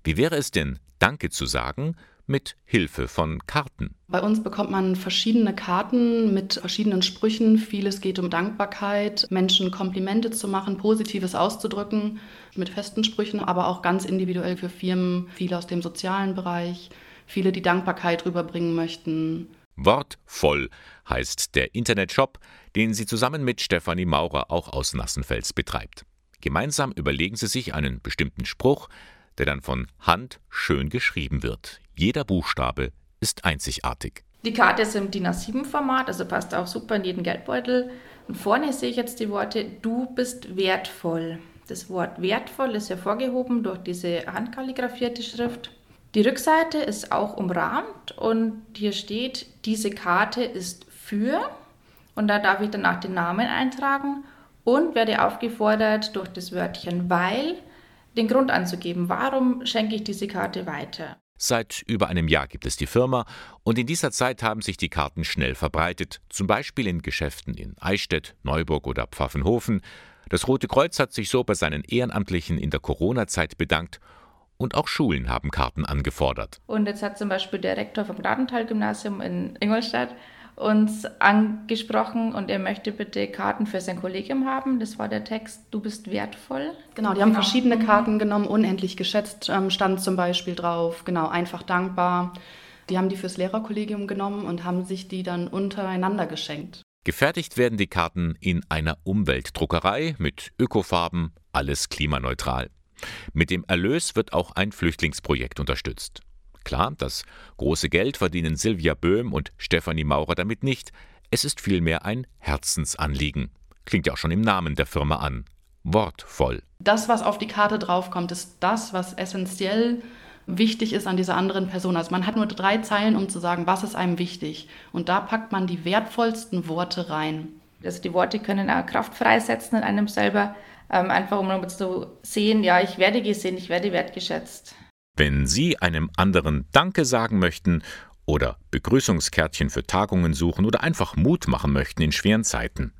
wie wäre es denn, Danke zu sagen, mit Hilfe von Karten. Bei uns bekommt man verschiedene Karten mit verschiedenen Sprüchen. Vieles geht um Dankbarkeit, Menschen Komplimente zu machen, Positives auszudrücken mit festen Sprüchen, aber auch ganz individuell für Firmen, viele aus dem sozialen Bereich, viele, die Dankbarkeit rüberbringen möchten. Wortvoll heißt der Internetshop, den sie zusammen mit Stefanie Maurer auch aus Nassenfels betreibt. Gemeinsam überlegen sie sich einen bestimmten Spruch, der dann von Hand schön geschrieben wird. Jeder Buchstabe ist einzigartig. Die Karte ist im DIN A7-Format, also passt auch super in jeden Geldbeutel. Und vorne sehe ich jetzt die Worte Du bist wertvoll. Das Wort wertvoll ist hervorgehoben durch diese handkalligrafierte Schrift. Die Rückseite ist auch umrahmt und hier steht, diese Karte ist für und da darf ich danach den Namen eintragen und werde aufgefordert, durch das Wörtchen weil den Grund anzugeben, warum schenke ich diese Karte weiter. Seit über einem Jahr gibt es die Firma und in dieser Zeit haben sich die Karten schnell verbreitet, zum Beispiel in Geschäften in Eichstätt, Neuburg oder Pfaffenhofen. Das Rote Kreuz hat sich so bei seinen Ehrenamtlichen in der Corona-Zeit bedankt und auch Schulen haben Karten angefordert. Und jetzt hat zum Beispiel der Rektor vom Gnadental-Gymnasium in Ingolstadt uns angesprochen und er möchte bitte Karten für sein Kollegium haben. Das war der Text, du bist wertvoll. Genau, die haben genau. verschiedene Karten genommen, unendlich geschätzt ähm, stand zum Beispiel drauf, genau, einfach dankbar. Die haben die fürs Lehrerkollegium genommen und haben sich die dann untereinander geschenkt. Gefertigt werden die Karten in einer Umweltdruckerei mit Ökofarben, alles klimaneutral. Mit dem Erlös wird auch ein Flüchtlingsprojekt unterstützt. Klar, das große Geld verdienen Silvia Böhm und Stefanie Maurer damit nicht. Es ist vielmehr ein Herzensanliegen. Klingt ja auch schon im Namen der Firma an. Wortvoll. Das, was auf die Karte draufkommt, ist das, was essentiell wichtig ist an dieser anderen Person. Also man hat nur drei Zeilen, um zu sagen, was ist einem wichtig. Und da packt man die wertvollsten Worte rein. Also die Worte können auch Kraft freisetzen in einem selber, ähm, einfach um zu sehen, ja, ich werde gesehen, ich werde wertgeschätzt. Wenn Sie einem anderen Danke sagen möchten oder Begrüßungskärtchen für Tagungen suchen oder einfach Mut machen möchten in schweren Zeiten.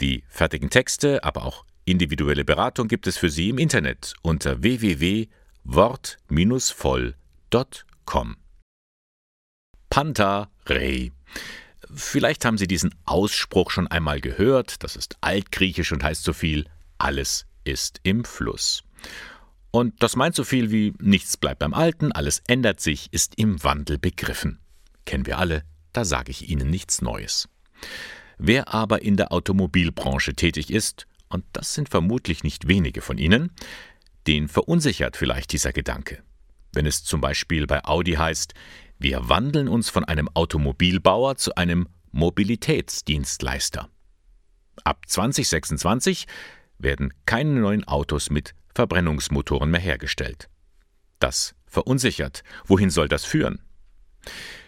Die fertigen Texte, aber auch individuelle Beratung gibt es für Sie im Internet unter www.wort-voll.com. Panta Rei. Vielleicht haben Sie diesen Ausspruch schon einmal gehört. Das ist altgriechisch und heißt so viel: Alles ist im Fluss. Und das meint so viel wie nichts bleibt beim Alten, alles ändert sich, ist im Wandel begriffen. Kennen wir alle, da sage ich Ihnen nichts Neues. Wer aber in der Automobilbranche tätig ist, und das sind vermutlich nicht wenige von Ihnen, den verunsichert vielleicht dieser Gedanke. Wenn es zum Beispiel bei Audi heißt, wir wandeln uns von einem Automobilbauer zu einem Mobilitätsdienstleister. Ab 2026 werden keine neuen Autos mit Verbrennungsmotoren mehr hergestellt. Das verunsichert. Wohin soll das führen?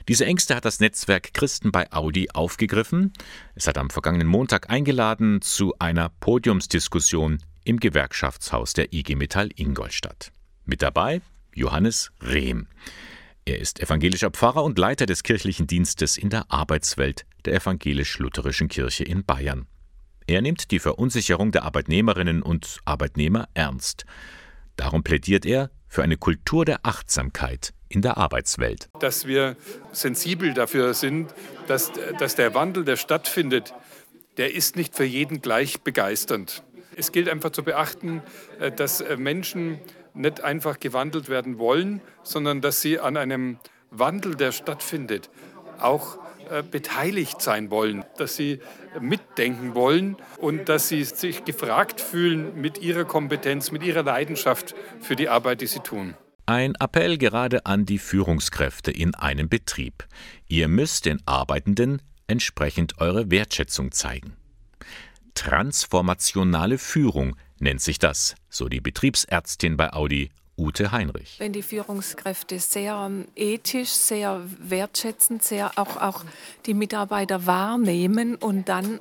Diese Ängste hat das Netzwerk Christen bei Audi aufgegriffen. Es hat am vergangenen Montag eingeladen zu einer Podiumsdiskussion im Gewerkschaftshaus der IG Metall Ingolstadt. Mit dabei Johannes Rehm. Er ist evangelischer Pfarrer und Leiter des kirchlichen Dienstes in der Arbeitswelt der evangelisch-lutherischen Kirche in Bayern. Er nimmt die Verunsicherung der Arbeitnehmerinnen und Arbeitnehmer ernst. Darum plädiert er für eine Kultur der Achtsamkeit in der Arbeitswelt. Dass wir sensibel dafür sind, dass, dass der Wandel, der stattfindet, der ist nicht für jeden gleich begeisternd. Es gilt einfach zu beachten, äh, dass äh, Menschen nicht einfach gewandelt werden wollen, sondern dass sie an einem Wandel, der stattfindet, auch beteiligt sein wollen, dass sie mitdenken wollen und dass sie sich gefragt fühlen mit ihrer Kompetenz, mit ihrer Leidenschaft für die Arbeit, die sie tun. Ein Appell gerade an die Führungskräfte in einem Betrieb. Ihr müsst den Arbeitenden entsprechend eure Wertschätzung zeigen. Transformationale Führung nennt sich das, so die Betriebsärztin bei Audi Ute Heinrich. Wenn die Führungskräfte sehr ähm, ethisch, sehr wertschätzend, sehr auch, auch die Mitarbeiter wahrnehmen und dann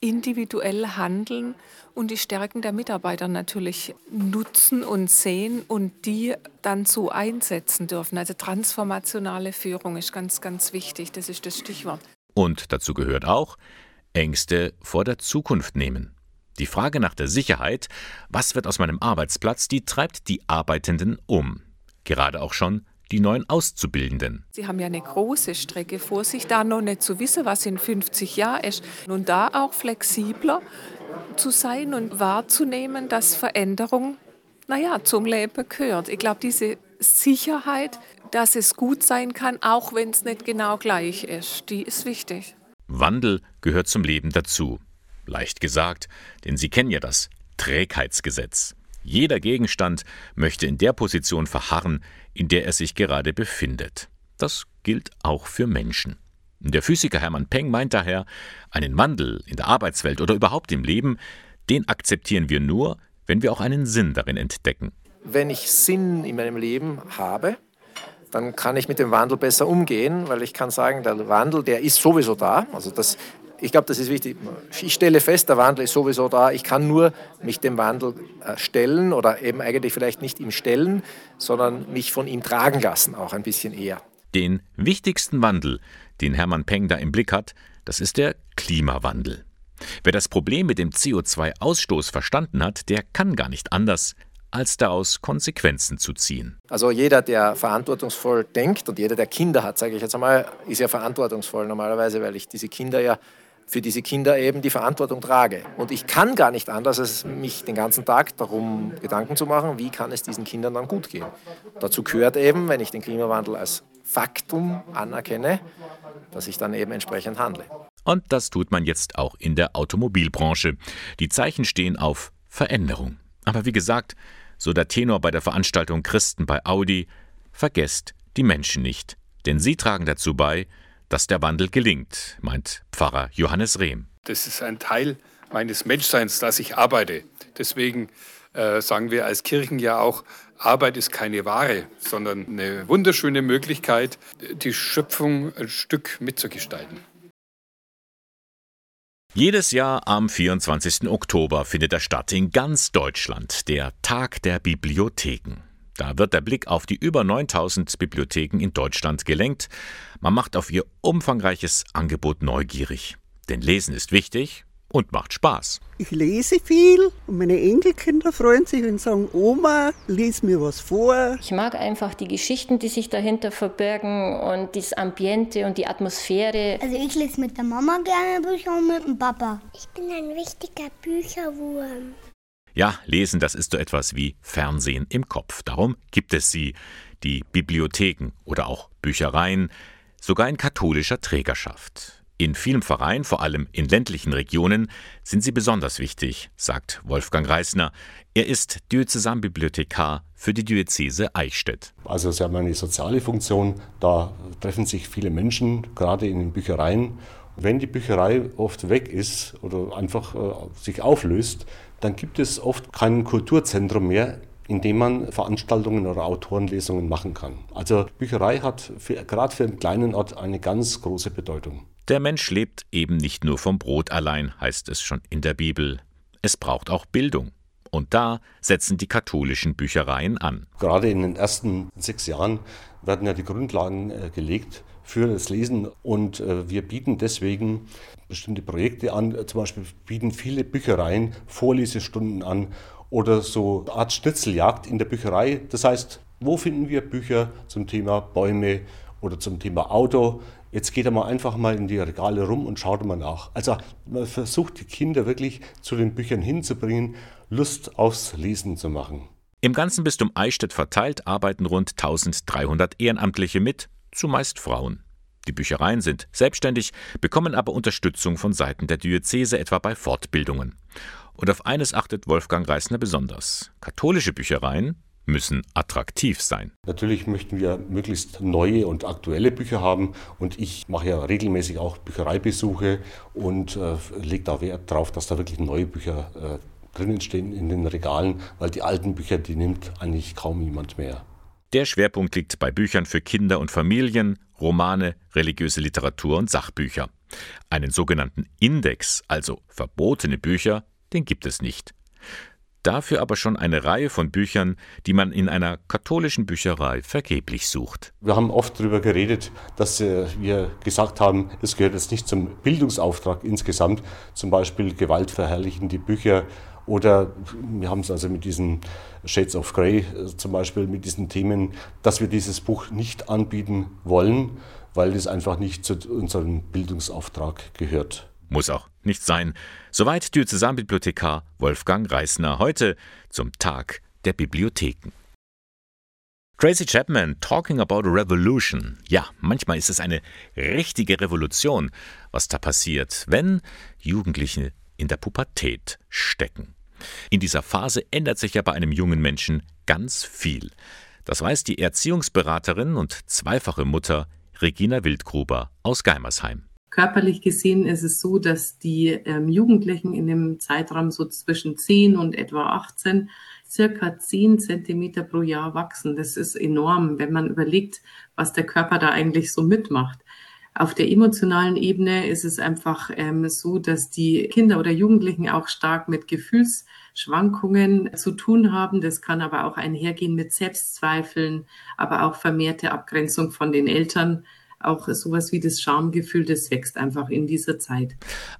individuell handeln und die Stärken der Mitarbeiter natürlich nutzen und sehen und die dann so einsetzen dürfen. Also transformationale Führung ist ganz, ganz wichtig. Das ist das Stichwort. Und dazu gehört auch Ängste vor der Zukunft nehmen. Die Frage nach der Sicherheit, was wird aus meinem Arbeitsplatz, die treibt die Arbeitenden um. Gerade auch schon die neuen Auszubildenden. Sie haben ja eine große Strecke vor sich, da noch nicht zu wissen, was in 50 Jahren ist. Und da auch flexibler zu sein und wahrzunehmen, dass Veränderung, naja, zum Leben gehört. Ich glaube, diese Sicherheit, dass es gut sein kann, auch wenn es nicht genau gleich ist, die ist wichtig. Wandel gehört zum Leben dazu. Leicht gesagt, denn Sie kennen ja das Trägheitsgesetz. Jeder Gegenstand möchte in der Position verharren, in der er sich gerade befindet. Das gilt auch für Menschen. Der Physiker Hermann Peng meint daher, einen Wandel in der Arbeitswelt oder überhaupt im Leben, den akzeptieren wir nur, wenn wir auch einen Sinn darin entdecken. Wenn ich Sinn in meinem Leben habe, dann kann ich mit dem Wandel besser umgehen, weil ich kann sagen, der Wandel, der ist sowieso da. Also das ich glaube, das ist wichtig. Ich stelle fest, der Wandel ist sowieso da. Ich kann nur mich dem Wandel äh, stellen oder eben eigentlich vielleicht nicht ihm stellen, sondern mich von ihm tragen lassen, auch ein bisschen eher. Den wichtigsten Wandel, den Hermann Peng da im Blick hat, das ist der Klimawandel. Wer das Problem mit dem CO2-Ausstoß verstanden hat, der kann gar nicht anders, als daraus Konsequenzen zu ziehen. Also jeder, der verantwortungsvoll denkt und jeder, der Kinder hat, sage ich jetzt einmal, ist ja verantwortungsvoll normalerweise, weil ich diese Kinder ja für diese Kinder eben die Verantwortung trage. Und ich kann gar nicht anders, als mich den ganzen Tag darum Gedanken zu machen, wie kann es diesen Kindern dann gut gehen. Dazu gehört eben, wenn ich den Klimawandel als Faktum anerkenne, dass ich dann eben entsprechend handle. Und das tut man jetzt auch in der Automobilbranche. Die Zeichen stehen auf Veränderung. Aber wie gesagt, so der Tenor bei der Veranstaltung Christen bei Audi, vergesst die Menschen nicht, denn sie tragen dazu bei, dass der Wandel gelingt, meint Pfarrer Johannes Rehm. Das ist ein Teil meines Menschseins, dass ich arbeite. Deswegen äh, sagen wir als Kirchen ja auch, Arbeit ist keine Ware, sondern eine wunderschöne Möglichkeit, die Schöpfung ein Stück mitzugestalten. Jedes Jahr am 24. Oktober findet er statt in ganz Deutschland, der Tag der Bibliotheken. Da wird der Blick auf die über 9000 Bibliotheken in Deutschland gelenkt. Man macht auf ihr umfangreiches Angebot neugierig. Denn Lesen ist wichtig und macht Spaß. Ich lese viel und meine Enkelkinder freuen sich und sagen, Oma, lies mir was vor. Ich mag einfach die Geschichten, die sich dahinter verbergen und das Ambiente und die Atmosphäre. Also ich lese mit der Mama gerne Bücher und mit dem Papa. Ich bin ein richtiger Bücherwurm. Ja, lesen, das ist so etwas wie Fernsehen im Kopf. Darum gibt es sie, die Bibliotheken oder auch Büchereien, sogar in katholischer Trägerschaft. In vielen Vereinen, vor allem in ländlichen Regionen, sind sie besonders wichtig, sagt Wolfgang Reisner. Er ist Diözesanbibliothekar für die Diözese Eichstätt. Also sie haben eine soziale Funktion, da treffen sich viele Menschen, gerade in den Büchereien. Wenn die Bücherei oft weg ist oder einfach äh, sich auflöst, dann gibt es oft kein Kulturzentrum mehr, in dem man Veranstaltungen oder Autorenlesungen machen kann. Also Bücherei hat für, gerade für einen kleinen Ort eine ganz große Bedeutung. Der Mensch lebt eben nicht nur vom Brot allein, heißt es schon in der Bibel. Es braucht auch Bildung. Und da setzen die katholischen Büchereien an. Gerade in den ersten sechs Jahren werden ja die Grundlagen äh, gelegt für das Lesen und äh, wir bieten deswegen bestimmte Projekte an. Zum Beispiel bieten viele Büchereien Vorlesestunden an oder so eine Art Schnitzeljagd in der Bücherei. Das heißt, wo finden wir Bücher zum Thema Bäume oder zum Thema Auto? Jetzt geht er mal einfach mal in die Regale rum und schaut mal nach. Also man versucht die Kinder wirklich zu den Büchern hinzubringen, Lust aufs Lesen zu machen. Im ganzen Bistum Eichstätt verteilt arbeiten rund 1300 Ehrenamtliche mit, zumeist Frauen. Die Büchereien sind selbstständig, bekommen aber Unterstützung von Seiten der Diözese, etwa bei Fortbildungen. Und auf eines achtet Wolfgang Reisner besonders. Katholische Büchereien müssen attraktiv sein. Natürlich möchten wir möglichst neue und aktuelle Bücher haben und ich mache ja regelmäßig auch Büchereibesuche und äh, lege da Wert darauf, dass da wirklich neue Bücher äh, drinnen stehen in den Regalen, weil die alten Bücher, die nimmt eigentlich kaum jemand mehr. Der Schwerpunkt liegt bei Büchern für Kinder und Familien, Romane, religiöse Literatur und Sachbücher. Einen sogenannten Index, also verbotene Bücher, den gibt es nicht. Dafür aber schon eine Reihe von Büchern, die man in einer katholischen Bücherei vergeblich sucht. Wir haben oft darüber geredet, dass äh, wir gesagt haben, es gehört jetzt nicht zum Bildungsauftrag insgesamt, zum Beispiel gewaltverherrlichende Bücher oder wir haben es also mit diesen Shades of Grey äh, zum Beispiel, mit diesen Themen, dass wir dieses Buch nicht anbieten wollen, weil es einfach nicht zu unserem Bildungsauftrag gehört. Muss auch nicht sein. Soweit Diözesanbibliothekar Wolfgang Reisner heute zum Tag der Bibliotheken. Tracy Chapman, Talking About a Revolution. Ja, manchmal ist es eine richtige Revolution, was da passiert, wenn Jugendliche in der Pubertät stecken. In dieser Phase ändert sich ja bei einem jungen Menschen ganz viel. Das weiß die Erziehungsberaterin und zweifache Mutter Regina Wildgruber aus Geimersheim. Körperlich gesehen ist es so, dass die ähm, Jugendlichen in dem Zeitraum so zwischen 10 und etwa 18 circa 10 Zentimeter pro Jahr wachsen. Das ist enorm, wenn man überlegt, was der Körper da eigentlich so mitmacht. Auf der emotionalen Ebene ist es einfach ähm, so, dass die Kinder oder Jugendlichen auch stark mit Gefühlsschwankungen zu tun haben. Das kann aber auch einhergehen mit Selbstzweifeln, aber auch vermehrte Abgrenzung von den Eltern. Auch sowas wie das Schamgefühl, das wächst einfach in dieser Zeit.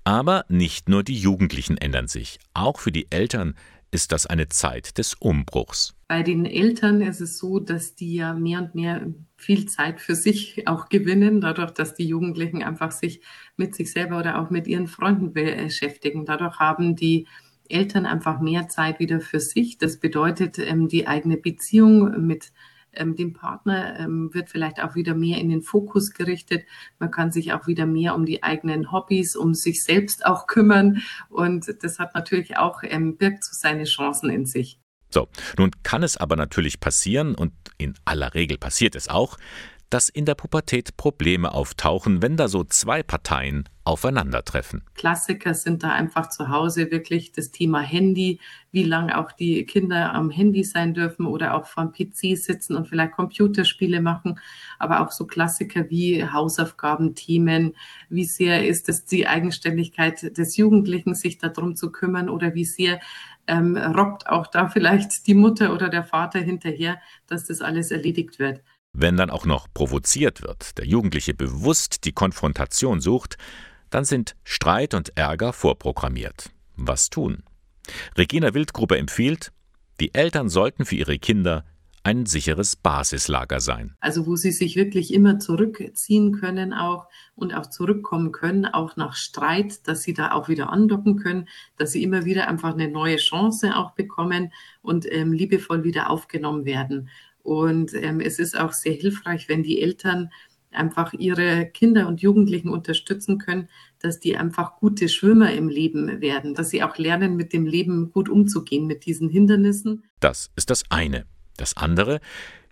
Aber nicht nur die Jugendlichen ändern sich. Auch für die Eltern ist das eine Zeit des Umbruchs. Bei den Eltern ist es so, dass die ja mehr und mehr viel Zeit für sich auch gewinnen, dadurch, dass die Jugendlichen einfach sich mit sich selber oder auch mit ihren Freunden beschäftigen. Dadurch haben die Eltern einfach mehr Zeit wieder für sich. Das bedeutet, ähm, die eigene Beziehung mit ähm, dem Partner ähm, wird vielleicht auch wieder mehr in den Fokus gerichtet. Man kann sich auch wieder mehr um die eigenen Hobbys, um sich selbst auch kümmern. Und das hat natürlich auch, birgt so seine Chancen in sich. So, nun kann es aber natürlich passieren, und in aller Regel passiert es auch, dass in der Pubertät Probleme auftauchen, wenn da so zwei Parteien aufeinandertreffen. Klassiker sind da einfach zu Hause wirklich das Thema Handy, wie lange auch die Kinder am Handy sein dürfen oder auch vom PC sitzen und vielleicht Computerspiele machen, aber auch so Klassiker wie Hausaufgaben, Themen, wie sehr ist es die Eigenständigkeit des Jugendlichen, sich darum zu kümmern oder wie sehr ähm, robbt auch da vielleicht die Mutter oder der Vater hinterher, dass das alles erledigt wird. Wenn dann auch noch provoziert wird, der Jugendliche bewusst die Konfrontation sucht, dann sind Streit und Ärger vorprogrammiert. Was tun? Regina Wildgruppe empfiehlt, die Eltern sollten für ihre Kinder ein sicheres Basislager sein. Also wo sie sich wirklich immer zurückziehen können auch und auch zurückkommen können, auch nach Streit, dass sie da auch wieder andocken können, dass sie immer wieder einfach eine neue Chance auch bekommen und ähm, liebevoll wieder aufgenommen werden. Und ähm, es ist auch sehr hilfreich, wenn die Eltern einfach ihre Kinder und Jugendlichen unterstützen können, dass die einfach gute Schwimmer im Leben werden, dass sie auch lernen, mit dem Leben gut umzugehen, mit diesen Hindernissen. Das ist das eine. Das andere,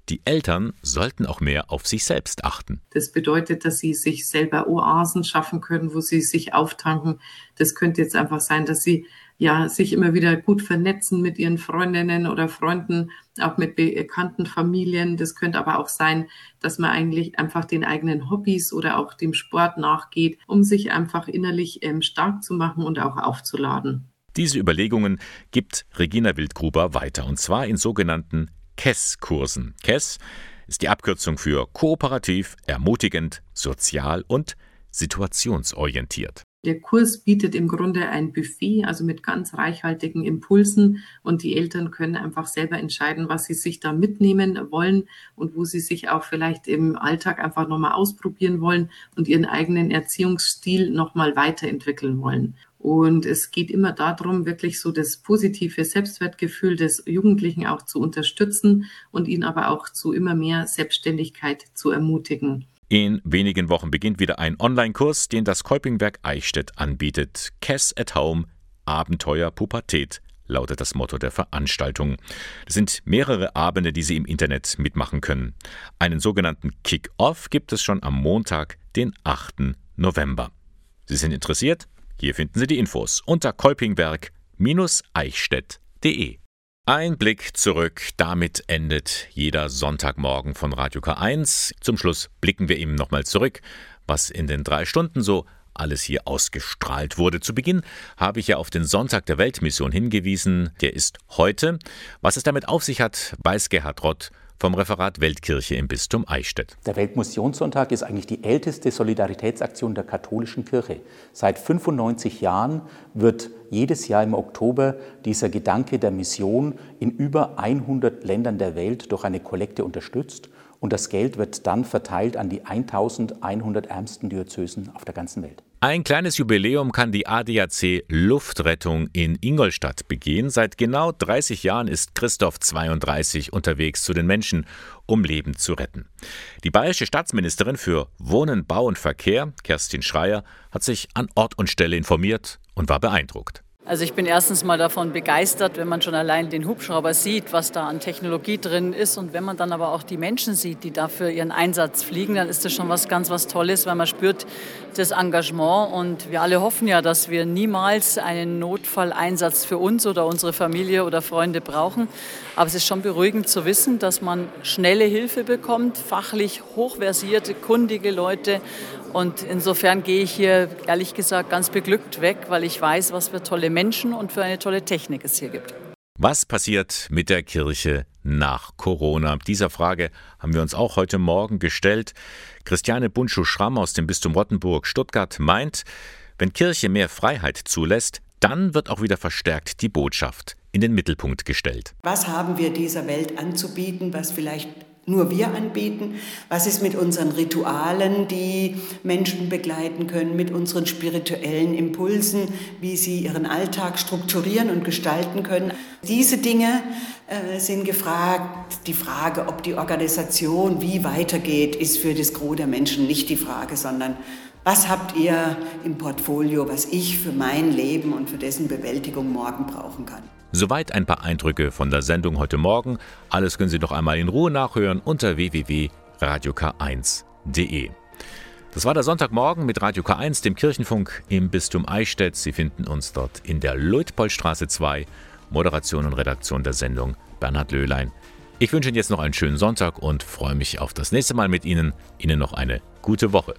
die Eltern sollten auch mehr auf sich selbst achten. Das bedeutet, dass sie sich selber Oasen schaffen können, wo sie sich auftanken. Das könnte jetzt einfach sein, dass sie ja sich immer wieder gut vernetzen mit ihren Freundinnen oder Freunden, auch mit bekannten Familien. Das könnte aber auch sein, dass man eigentlich einfach den eigenen Hobbys oder auch dem Sport nachgeht, um sich einfach innerlich ähm, stark zu machen und auch aufzuladen. Diese Überlegungen gibt Regina Wildgruber weiter, und zwar in sogenannten KESS-Kursen. KESS ist die Abkürzung für kooperativ, ermutigend, sozial und situationsorientiert. Der Kurs bietet im Grunde ein Buffet, also mit ganz reichhaltigen Impulsen und die Eltern können einfach selber entscheiden, was sie sich da mitnehmen wollen und wo sie sich auch vielleicht im Alltag einfach nochmal ausprobieren wollen und ihren eigenen Erziehungsstil nochmal weiterentwickeln wollen. Und es geht immer darum, wirklich so das positive Selbstwertgefühl des Jugendlichen auch zu unterstützen und ihn aber auch zu immer mehr Selbstständigkeit zu ermutigen. In wenigen Wochen beginnt wieder ein Online-Kurs, den das Kolpingwerk Eichstätt anbietet. Cass at Home, Abenteuer Pubertät lautet das Motto der Veranstaltung. Es sind mehrere Abende, die Sie im Internet mitmachen können. Einen sogenannten Kick-Off gibt es schon am Montag, den 8. November. Sie sind interessiert? Hier finden Sie die Infos unter kolpingberg-eichstätt.de. Ein Blick zurück, damit endet jeder Sonntagmorgen von Radio K1. Zum Schluss blicken wir eben nochmal zurück, was in den drei Stunden so alles hier ausgestrahlt wurde. Zu Beginn habe ich ja auf den Sonntag der Weltmission hingewiesen. Der ist heute. Was es damit auf sich hat, weiß Gerhard Rott vom Referat Weltkirche im Bistum Eichstätt. Der Weltmissionssonntag ist eigentlich die älteste Solidaritätsaktion der katholischen Kirche. Seit 95 Jahren wird jedes Jahr im Oktober dieser Gedanke der Mission in über 100 Ländern der Welt durch eine Kollekte unterstützt und das Geld wird dann verteilt an die 1100 ärmsten Diözesen auf der ganzen Welt. Ein kleines Jubiläum kann die ADAC Luftrettung in Ingolstadt begehen. Seit genau 30 Jahren ist Christoph 32 unterwegs zu den Menschen, um Leben zu retten. Die bayerische Staatsministerin für Wohnen, Bau und Verkehr, Kerstin Schreier, hat sich an Ort und Stelle informiert und war beeindruckt. Also ich bin erstens mal davon begeistert, wenn man schon allein den Hubschrauber sieht, was da an Technologie drin ist und wenn man dann aber auch die Menschen sieht, die dafür ihren Einsatz fliegen, dann ist das schon was ganz was Tolles, weil man spürt das Engagement und wir alle hoffen ja, dass wir niemals einen Notfalleinsatz für uns oder unsere Familie oder Freunde brauchen. Aber es ist schon beruhigend zu wissen, dass man schnelle Hilfe bekommt, fachlich hochversierte, kundige Leute und insofern gehe ich hier ehrlich gesagt ganz beglückt weg, weil ich weiß, was für tolle Menschen und für eine tolle Technik es hier gibt. Was passiert mit der Kirche nach Corona? Dieser Frage haben wir uns auch heute Morgen gestellt. Christiane Bunschuh-Schramm aus dem Bistum Rottenburg-Stuttgart meint, wenn Kirche mehr Freiheit zulässt, dann wird auch wieder verstärkt die Botschaft in den Mittelpunkt gestellt. Was haben wir dieser Welt anzubieten, was vielleicht nur wir anbieten? Was ist mit unseren Ritualen, die Menschen begleiten können, mit unseren spirituellen Impulsen, wie sie ihren Alltag strukturieren und gestalten können? Diese Dinge äh, sind gefragt. Die Frage, ob die Organisation wie weitergeht, ist für das Gros der Menschen nicht die Frage, sondern was habt ihr im Portfolio, was ich für mein Leben und für dessen Bewältigung morgen brauchen kann? Soweit ein paar Eindrücke von der Sendung heute Morgen. Alles können Sie noch einmal in Ruhe nachhören unter www.radiok1.de. Das war der Sonntagmorgen mit Radio K1, dem Kirchenfunk im Bistum Eichstätt. Sie finden uns dort in der Luitpoldstraße 2. Moderation und Redaktion der Sendung Bernhard Löhlein. Ich wünsche Ihnen jetzt noch einen schönen Sonntag und freue mich auf das nächste Mal mit Ihnen. Ihnen noch eine gute Woche.